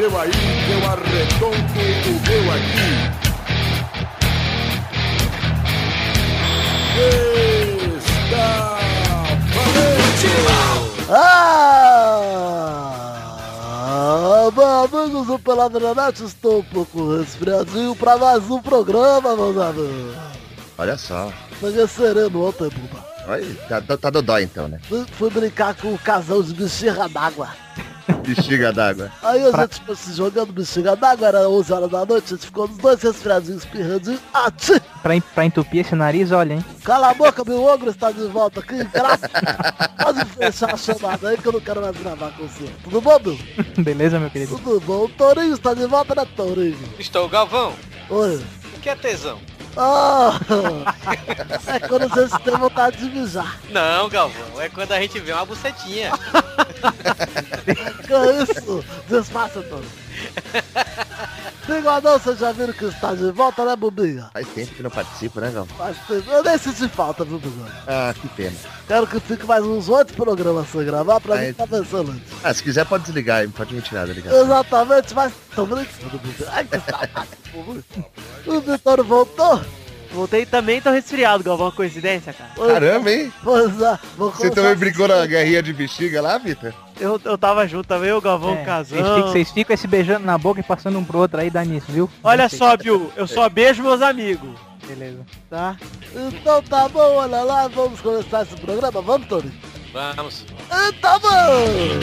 seu aí, que eu arredondo o meu aqui. Está valente! Ah, amigos do Peladronete, estou um pouco resfriadinho para mais um programa, meus amigos. Olha só. Peguei sereno ontem, Buba. Olha, tá, tá, tá dodói então, né? Fui, fui brincar com o casal de bexiga d'água. Bexiga d'água. Aí a gente ficou se jogando bexiga d'água, era 11 horas da noite, a gente ficou nos dois resfriadinhos, espirradinhos. Ah, tchê! Pra, pra entupir esse nariz, olha, hein? Cala a boca, meu ogro está de volta aqui, graças. Pode fechar a chamada aí que eu não quero mais gravar com você. Tudo bom, meu? Beleza, meu querido? Tudo bom. O Tourinho está de volta, né, Tourinho? Estou, Galvão. Oi. O que é tesão? Ah, é quando você tem vontade de mijar. Não, Galvão, é quando a gente vê uma bucetinha. Que é isso? Desfaça. Bigodão, vocês já viram que está de volta, né, Bubinha? Faz tempo que não participa, né, Gal? Faz tempo. Eu nem senti falta, viu, Bigode? Ah, que pena. Quero que fique mais uns oito programas sem gravar pra Aí. mim tá pensando antes. Ah, se quiser pode desligar, não pode me tirar da ligação. Exatamente, mas tô brincando, Bubinha. Ai, que saudade. O Vitório voltou? Voltei também, tô resfriado, Galvão. Uma coincidência, cara. Caramba, hein? É, vou Você também a brincou na guerrinha de bexiga lá, Vitor? Eu, eu tava junto também, o Galvão É, casou. Vocês ficam, se beijando na boca e passando um pro outro aí, dá nisso, viu? Olha só, Bill, eu só beijo meus amigos, Beleza. tá? Então tá bom, olha lá, vamos começar esse programa, vamos, Tony? Vamos. Então vamos!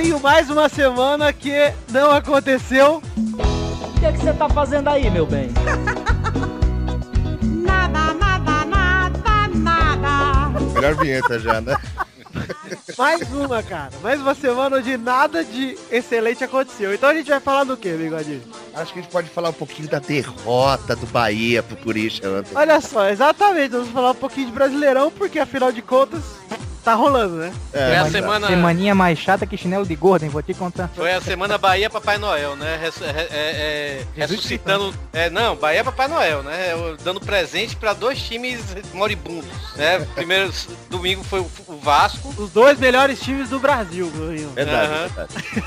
Torinho, mais uma semana que não aconteceu. O que, é que você tá fazendo aí, meu bem? Nada, nada, nada, nada. Melhor vinheta já, né? Mais uma, cara. Mais uma semana onde nada de excelente aconteceu. Então a gente vai falar do que, bigodinho? Acho que a gente pode falar um pouquinho da derrota do Bahia pro ontem. Olha só, exatamente, vamos falar um pouquinho de Brasileirão, porque afinal de contas, tá rolando, né? Foi É, a mas- semana. Semaninha mais chata que chinelo de gordo, hein? Vou te contar. Foi a semana Bahia Papai Noel, né? Res- é- é- é- ressuscitando. É, não, Bahia Papai Noel, né? Eu Dando presente pra dois times moribundos, né? Primeiro domingo foi o Vasco Os dois melhores times do Brasil, Torinho. verdade, Aham. verdade.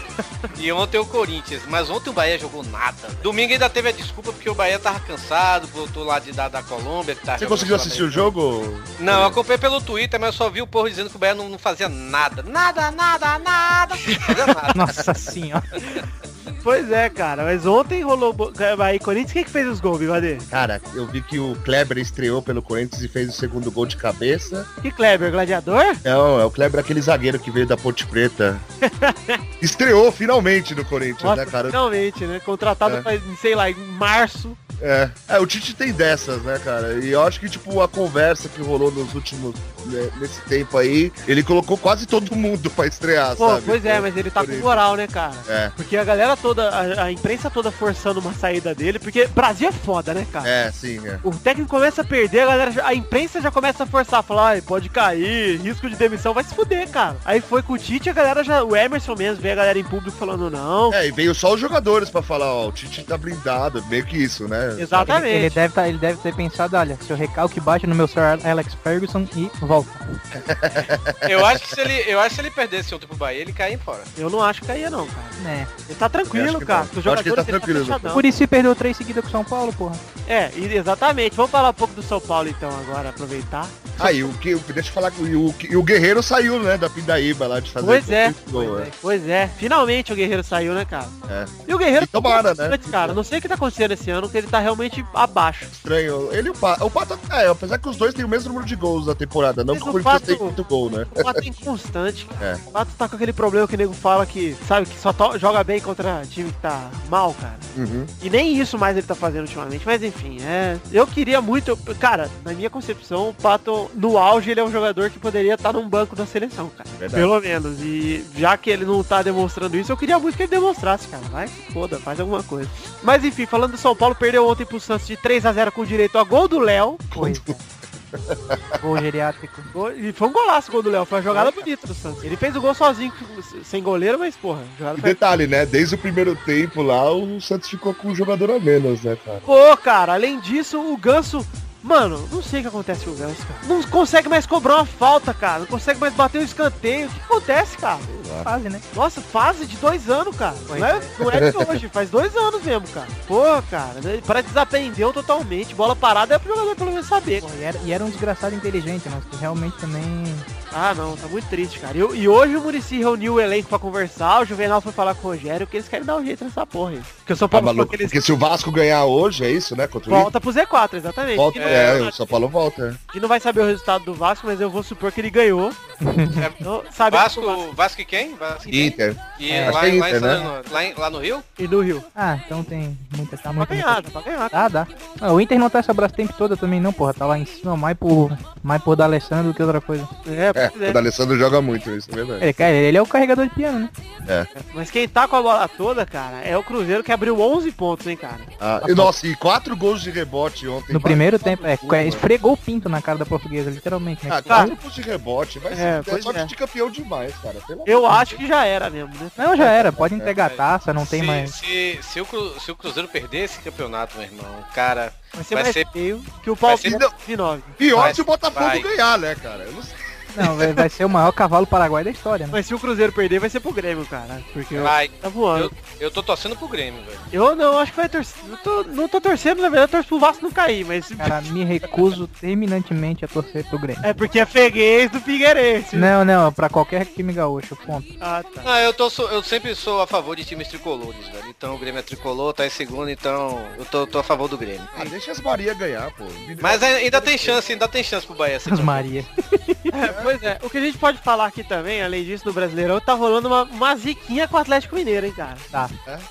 e ontem o Corinthians. Mas ontem o Bahia jogou nada. Domingo ainda teve a desculpa porque o Bahia tava cansado, voltou lá de, da, da Colômbia. Que tava Você conseguiu assistir o jogo? Não, eu acompanhei pelo Twitter, mas eu só vi o povo dizendo que o Bahia não, não fazia nada. Nada, nada, nada. Não fazia nada. Nossa senhora. Pois é, cara, mas ontem rolou Bahia e Corinthians. Quem que fez os gols, Bigode? Cara, eu vi que o Kleber estreou pelo Corinthians e fez o segundo gol de cabeça. Que Kleber, gladiador? Não, é o Kleber aquele zagueiro que veio da Ponte Preta. Estreou finalmente no Corinthians, Nossa, né, cara? finalmente, né? Contratado, É. pra, sei lá, em março. É. é, o Tite tem dessas, né, cara? E eu acho que, tipo, a conversa que rolou nos últimos, né, nesse tempo aí, ele colocou quase todo mundo pra estrear, Pô, sabe? pois é, mas ele tá com moral, né, cara? É. Porque a galera toda, a, a imprensa toda forçando uma saída dele, porque Brasil é foda, né, cara? É, sim, é. O técnico começa a perder, a, galera, a imprensa já começa a forçar, falar, ai, pode cair, risco de demissão, vai se fuder, cara. Aí foi com o Tite, a galera já, o Emerson mesmo, veio a galera em público falando, não. É, e veio só os jogadores pra falar, ó, o Tite tá blindado, meio que isso, né? Exatamente. Ele, ele deve tá, ele deve ter pensado, olha, seu recalque bate no meu Sir Alex Ferguson e volta. Eu acho que se ele, eu acho que se ele perdesse ontem pro Bahia, ele caía fora. Eu não acho que caía não, cara. É. Ele tá Eu tranquilo, cara. Os Eu acho que ele tá jogadores tranquilo, fechadão. Por isso se perdeu três seguidas com São Paulo, porra. É, exatamente. Vamos falar um pouco do São Paulo então agora, aproveitar. Aí, o que, deixa eu falar que o, o, e o Guerreiro saiu, né, da Pindaíba lá de fazer Pois é, pois né? é, pois é. Finalmente o Guerreiro saiu, né, cara? É. E o Guerreiro E tomara, tá né? cara. Não sei o que tá acontecendo esse ano, que ele tá realmente abaixo. Estranho. Ele e o Pato. O Pato, é, apesar que os dois têm o mesmo número de gols na temporada, não Mas que o Corinthians Pato- tem muito gol, né? O Pato é inconstante. É. O Pato tá com aquele problema que o nego fala que, sabe, que só to- joga bem contra time que tá mal, cara. Uhum. E nem isso mais ele tá fazendo ultimamente. Mas enfim, é. Eu queria muito. Cara, na minha concepção, o Pato, no auge, ele é um jogador que poderia estar num banco da seleção, cara. Verdade. Pelo menos. E já que ele não tá demonstrando isso, eu queria muito que ele demonstrasse, cara. Vai, foda, faz alguma coisa. Mas enfim, falando do São Paulo, perdeu ontem pro Santos de 3 a 0 com direito a gol do Léo. Pois é. Gol geriátrico. Gol- E foi um golaço o gol do Léo, foi uma jogada bonita do Santos. Ele fez o gol sozinho, sem goleiro, mas porra, E foi... detalhe, né? Desde o primeiro tempo lá, o Santos ficou com um jogador a menos, né, cara? Pô, cara, além disso, o Ganso... Mano, não sei o que acontece com o Ganso, cara. Não consegue mais cobrar uma falta, cara. Não consegue mais bater um escanteio. O que acontece, cara? Fase, né? Nossa, fase de dois anos, cara. Não é, não é de hoje, faz dois anos mesmo, cara. Pô, cara, né, parece que desaprendeu totalmente. Bola parada é pro jogador pelo menos saber. Pô, e, era, e era um desgraçado inteligente, mas que realmente também. Ah, não, tá muito triste, cara. E, e hoje o Murici reuniu o elenco pra conversar, o Juvenal foi falar com o Rogério que eles querem dar um jeito nessa porra aí. Porque o São Tá Paulo falou maluco? que eles Porque se o Vasco ganhar hoje, é isso, né? Contra volta pro Z4, exatamente. Volta, E é, o São Paulo volta. é. A gente não vai saber o resultado do Vasco, mas eu vou supor que ele ganhou. Então, sabe Vasco, Vasco e quem? Vasco e? Inter. E É, lá, acho que é lá, em Inter, né? Lá, em- lá no Rio? e no Rio. Ah, então tem muita. Tá Dá pra muito. ganhar, dá pra ganhar. Dá, dá. Ah, o Inter não tá essa braço o tempo todo também, não, porra. Tá lá em cima mais por, mais por D'Alessandro do que outra coisa. É, É, é. o D'Alessandro joga muito, isso é verdade. Ele, cara, ele é o carregador de piano, né? Mas quem tá com a bola toda, cara, é o Cruzeiro que abriu 11 pontos, hein, cara. Ah, e, nossa, e quatro gols de rebote ontem. No primeiro tomar tempo, é, mano. esfregou o pinto na cara da portuguesa, literalmente, né? Ah, quatro gols de rebote. Vai É, ser é, sorte é. de campeão demais, cara. Pelo Eu acho que já era mesmo, né? Não, já era, pode entregar a taça, não tem se, mais. Se, se, o Cru- se o Cruzeiro perder esse campeonato, meu irmão, cara, Vai ser Vai mais ser- feio que o Palmeiras ser- de 9. Pior Vai, se o Botafogo vai. ganhar, né, cara? Eu não sei. Não, vai, vai ser o maior cavalo paraguai da história, né? Mas se o Cruzeiro perder, vai ser pro Grêmio, cara. Porque vai. tá voando. Eu tô torcendo pro Grêmio, velho. Eu não, acho que vai torcer. Eu tô, não tô torcendo, na verdade, eu torço pro Vasco não cair, mas. Cara, me recuso terminantemente a torcer pro Grêmio. É porque é freguês do Figueirense. Não, não, pra qualquer time gaúcho, ponto. Ah, tá. Ah, eu, tô, eu sempre sou a favor de times tricolores, velho. Então o Grêmio é tricolor, tá em segundo, então eu tô, tô a favor do Grêmio. Ah, deixa as Maria ganhar, pô. Mas ainda tem chance, ainda tem chance pro Bahia. As. Maria. É, pois é. O que a gente pode falar aqui também, além disso, no Brasileirão, tá rolando uma, uma ziquinha com o Atlético Mineiro, hein, cara. Tá.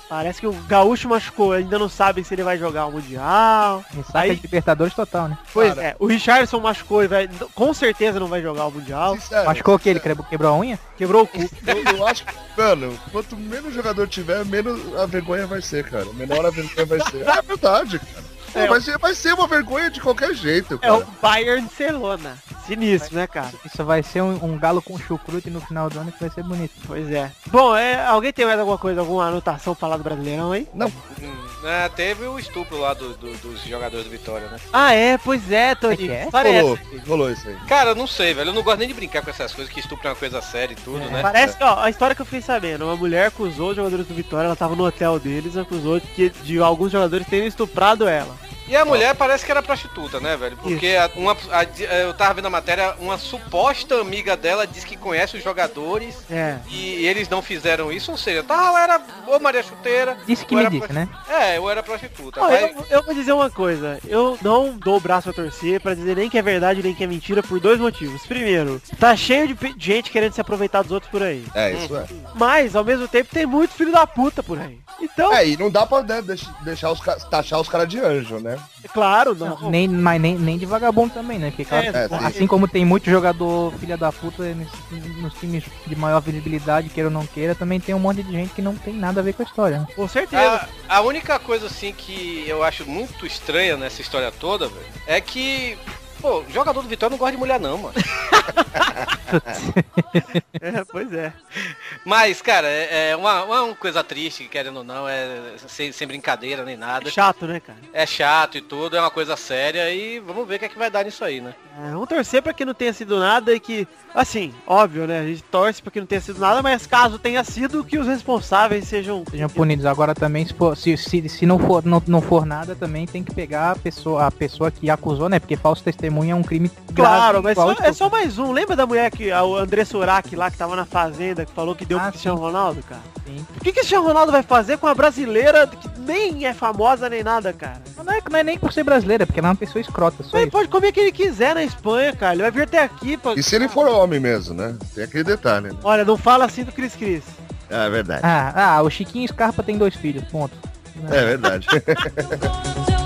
Parece que o Gaúcho machucou, ainda não sabem se ele vai jogar o Mundial. Ressaca Aí- de Libertadores total, né? Pois Cara. é, o Richardson machucou e vai, com certeza não vai jogar o Mundial. Sincero, Machucou o que? Ele quebrou, quebrou a unha? Quebrou o cu. Eu, eu acho que, mano, quanto menos jogador tiver, menos a vergonha vai ser, cara. Menor a vergonha vai ser. É verdade, cara. Pô, É, vai, ser, vai ser uma vergonha de qualquer jeito, É o cara. Bayern de Celona. Sinistro, né, cara? Isso vai ser um, um galo com chucrute no final do ano que vai ser bonito. Pois é. Bom, é, alguém tem mais alguma coisa, alguma anotação pra falar do Brasileirão aí? Hum, é, teve o estupro lá do- do- dos jogadores do Vitória, né? Ah, é, pois é, Tony. que é? Parece, Rolou, rolou isso aí. Cara, eu não sei, velho. Eu não gosto nem de brincar com essas coisas que estupro é uma coisa séria e tudo, né? parece que, ó, a história que eu fiquei sabendo, uma mulher acusou os jogadores do Vitória, ela tava no hotel deles, acusou de, que, de alguns jogadores terem estuprado ela. E a mulher parece que era prostituta, né, velho? Porque a- uma, a- eu tava vendo a matéria, uma suposta amiga dela diz que conhece os jogadores É. e eles não fizeram isso, ou seja, tá, ela era ou Maria Chuteira. Disse que me disse, né? É, eu era prostituta. Ó, Vai- eu, eu vou dizer uma coisa, eu não dou o braço a torcer pra dizer nem que é verdade nem que é mentira por dois motivos. Primeiro, tá cheio de gente querendo se aproveitar dos outros por aí. É, isso é. Mas, ao mesmo tempo, tem muito filho da puta por aí. Então, É, e não dá pra né, deix- deixar os taxar os caras de anjo, né? claro, não. Nem, mas nem, nem de vagabundo também, né? Porque, claro, É, sim. assim como tem muito jogador filha da puta nesse- nos times de maior visibilidade, queira ou não queira, também tem um monte de gente que não tem nada a ver com a história. Né? Com certeza. A, a única coisa assim que eu acho muito estranha nessa história toda, velho, é que. Pô, jogador do Vitória não gosta de mulher não, mano. É, pois é. Mas, cara, é, é uma, uma coisa triste, querendo ou não, é sem, sem brincadeira nem nada. Chato, né, cara? É chato e tudo, é uma coisa séria e vamos ver o que é que vai dar nisso aí, né? É, vamos torcer pra que não tenha sido nada e que, assim, óbvio, né? A gente torce pra que não tenha sido nada, mas caso tenha sido, que os responsáveis sejam. Sejam punidos. Agora também, se, for, se, se, se não, for, não, não for nada, também tem que pegar a pessoa, a pessoa que acusou, né? Porque falso testemunho é um crime Claro, grave. mas só- é só mais um. Lembra da mulher que, o André Surak lá, que tava na fazenda, que falou que deu Ah, pro Cristiano Ronaldo, cara? Sim. O que que o Cristiano Ronaldo vai fazer com a brasileira que nem é famosa nem nada, cara? Não é, não é nem por ser brasileira, porque ela é uma pessoa escrota. Só Ele pode comer o que ele quiser na Espanha, cara. Ele vai vir até aqui pra... E se ele for homem mesmo, né? Tem aquele detalhe, né? Olha, não fala assim do Cris Cris. É verdade. Ah, ah, o Chiquinho Scarpa tem dois filhos, ponto. É verdade.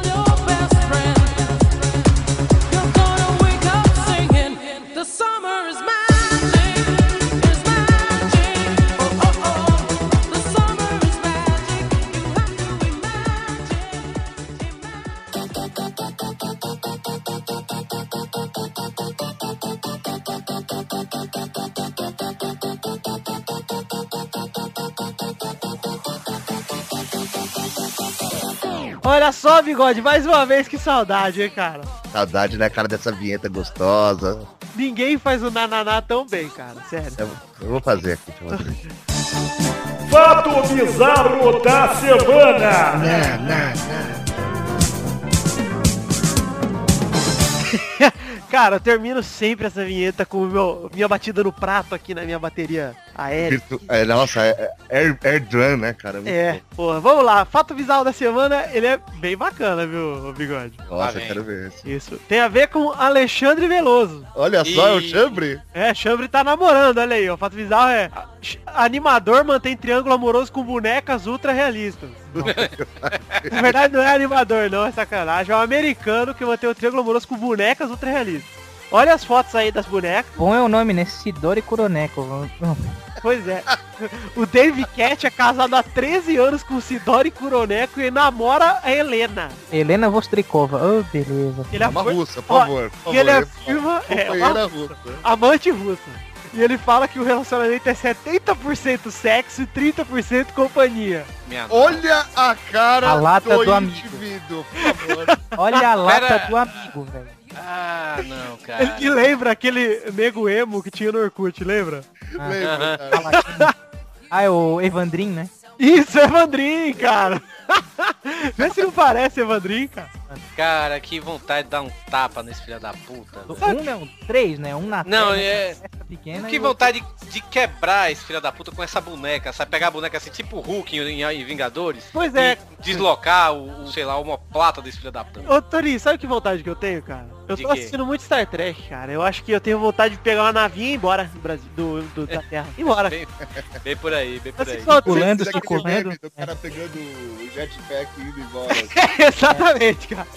Olha só, bigode, mais uma vez que saudade, hein, cara. Saudade, né, cara, dessa vinheta gostosa. Ninguém faz o nananá tão bem, cara, sério. Eu, eu vou fazer aqui. deixa eu fazer. Fato bizarro da semana. Cara, eu termino sempre essa vinheta com meu, minha batida no prato aqui na minha bateria aérea. Virtu- é, nossa, é, é Air, Air Drum, né, cara? Muito É, porra, vamos lá. Fato bizarro da semana, ele é bem bacana, viu, bigode? bom. Nossa, eu quero ver esse. Isso. Tem a ver com Alexandre Veloso. Olha só, é o E- chambre. É, Chambre tá namorando, olha aí, ó. O fato bizarro é. Animador mantém triângulo amoroso com bonecas ultra realistas. Na verdade não é animador, não, é sacanagem. É um americano que mantém o triângulo amoroso com bonecas ultra realistas. Olha as fotos aí das bonecas. Bom é o nome, né? Sidori Kuroneko. Pois é. O Dave Cat é casado há 13 anos com Sidori Kuroneko e namora a Helena. Helena Vostrikova. Oh, beleza. Ele É uma afir- russa, por favor. por E ele favor. afirma... É, uma Companheira russa. amante russa. E ele fala que o relacionamento é 70% sexo e 30% companhia. Minha Olha a cara A lata do amigo. indivíduo, por favor. Olha a lata Pera. do amigo, velho. Ah, não, Ele cara. que lembra aquele nego emo que tinha no Orkut, lembra? Ah, Lembra, cara? Palatina. Ah, é o Evandrin, né? Isso, Evandrin, cara. Vê se não parece Evandrin, cara. Cara, que vontade de dar um tapa nesse filho da puta. Um não, três, né? Um na Não, terra, é- essa pequena Que vontade de, de quebrar esse filho da puta com essa boneca, sabe? Pegar a boneca assim, tipo o Hulk em, em Vingadores. Pois é. E deslocar o, o, sei lá, uma plata desse filho da puta. Ô, Tori, sabe que vontade que eu tenho, cara? Eu tô assistindo muito Star Trek, cara. Eu acho que eu tenho vontade de pegar uma navinha e ir embora do Brasil, do, do- da Terra. Embora. Bem, bem por aí, bem por Assim, aí. Pulando, Daquele socorrendo. meme do cara pegando o jetpack e indo embora. Exatamente, cara.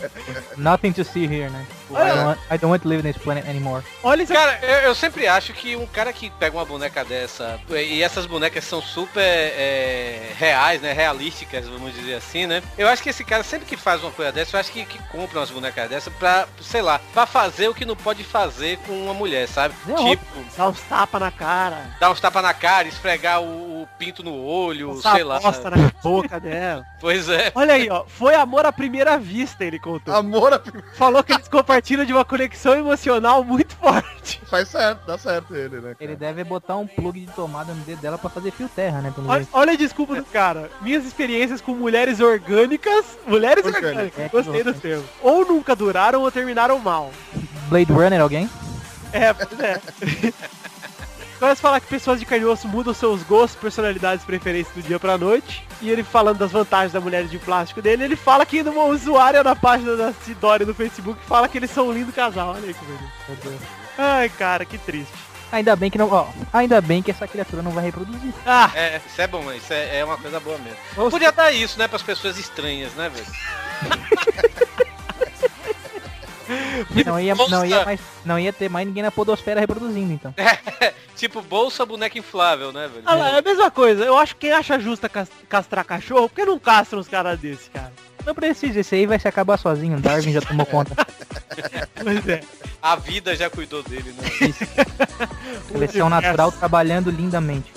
Nothing to see here, né? I Olha- don't, want, I don't want to live in this planet anymore. Olha isso Cara, eu, eu sempre acho que um cara que pega uma boneca dessa, e essas bonecas são super é, reais, né? Realísticas, vamos dizer assim, né? Eu acho que esse cara, sempre que faz uma coisa dessa, eu acho que, que compra umas bonecas dessa pra, sei lá, pra fazer o que não pode fazer com uma mulher, sabe? É tipo, Dá uns tapas na cara. dar uns tapas na cara, esfregar o, o pinto no olho, Passar sei lá. bosta na boca dela. Pois é. Olha aí, ó. Foi amor à primeira vista, ele contou. Amor a- Falou que eles compartilham de uma conexão emocional muito forte. faz certo, dá certo ele, né? cara? Ele deve botar um plug de tomada no dedo dela pra fazer fio terra, né? Pelo Olha, olha a desculpa do cara. Minhas experiências com mulheres orgânicas. Mulheres Orgânicas. orgânicas. É, Gostei do termo. Ou nunca duraram ou terminaram mal. Blade Runner, alguém? É, pois é. Começa a falar que pessoas de carne e osso mudam seus gostos, personalidades e preferências do dia pra noite. E ele falando das vantagens da mulher de plástico dele, ele fala que uma usuária na página da Sidori no Facebook fala que eles são um lindo casal. Olha aí que bonito. Meu Deus. Ai, cara, que triste. Ainda bem que não. Ó, ainda bem que essa criatura não vai reproduzir. Ah, É, isso é bom, isso é, é uma coisa boa mesmo. Ou Podia dar isso, né, pras pessoas estranhas, né, velho? Não ia, não, ia mais, não ia ter mais ninguém na podosfera reproduzindo, então. tipo bolsa, boneca inflável, né, velho? Ah lá, é a mesma coisa. Eu acho que quem acha justa cas- castrar cachorro, por que não castram uns caras desses, cara? Não precisa, esse aí vai se acabar sozinho. Darwin já tomou conta. Pois é. A vida já cuidou dele, né? Seleção natural trabalhando lindamente.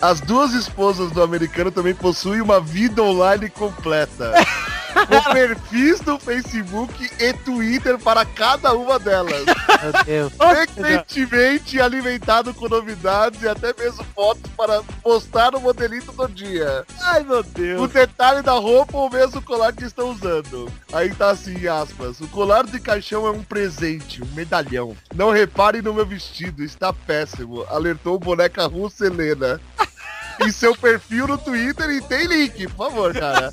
As duas esposas do americano também possuem uma vida online completa. Com perfis no Facebook e Twitter para cada uma delas. Meu Deus. Frequentemente alimentado com novidades e até mesmo fotos para postar no modelito do dia. Ai, meu O Deus. detalhe da roupa ou mesmo o colar que estão usando. Aí tá assim, aspas. O colar de caixão é um presente, um medalhão. Não reparem no meu vestido, está péssimo. Alertou boneca russa Helena. Em seu perfil no Twitter e tem link, por favor, cara.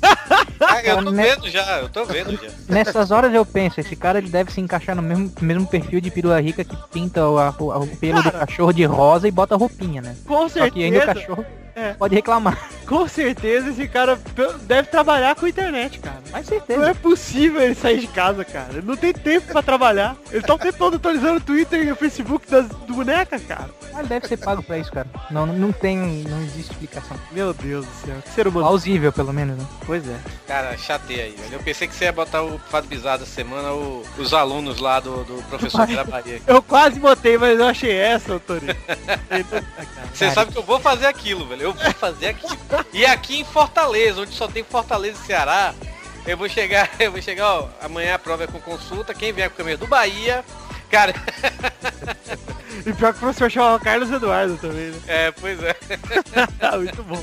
Ah, eu tô né? vendo já, eu tô vendo já. Nessas horas eu penso, esse cara ele deve se encaixar no mesmo, mesmo perfil de perua rica que pinta o, a- o pelo do cachorro de rosa e bota roupinha, né? Com Só que ainda o certeza, cachorro É. pode reclamar. com certeza esse cara deve trabalhar com internet, cara. Mas Não certeza. é possível ele sair de casa, cara. Ele não tem tempo pra trabalhar. Ele tá o tempo todo atualizando o Twitter e o Facebook das do boneca, cara. Mas ele deve ser pago pra isso, cara. Não, não tem, não existe explicação. Meu Deus do céu. Que ser humano. Plausível, pelo menos, né? Pois é. Cara, chatei aí, velho. Eu pensei que você ia botar o fato bizarro da semana, o- os alunos lá do, do professor da Bahia. Eu quase botei, mas eu achei essa, Torinho. Você sabe que eu vou fazer aquilo, velho. Eu vou fazer aquilo. E aqui em Fortaleza, onde só tem Fortaleza e Ceará, Eu vou chegar, eu vou chegar, ó, amanhã a prova é com consulta, quem vier com o caminho do Bahia, cara, E pior que o professor chama Carlos Eduardo também, né? é, pois é. Muito bom.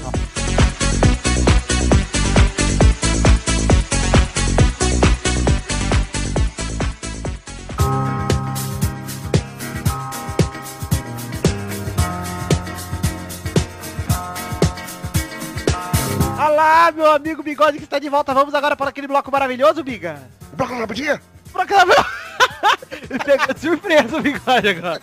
Olá, meu amigo Bigode que está de volta. Vamos agora para aquele bloco maravilhoso, Biga. Bloco da rapidinha? Bloco da... Pegou de surpresa o Bigode agora.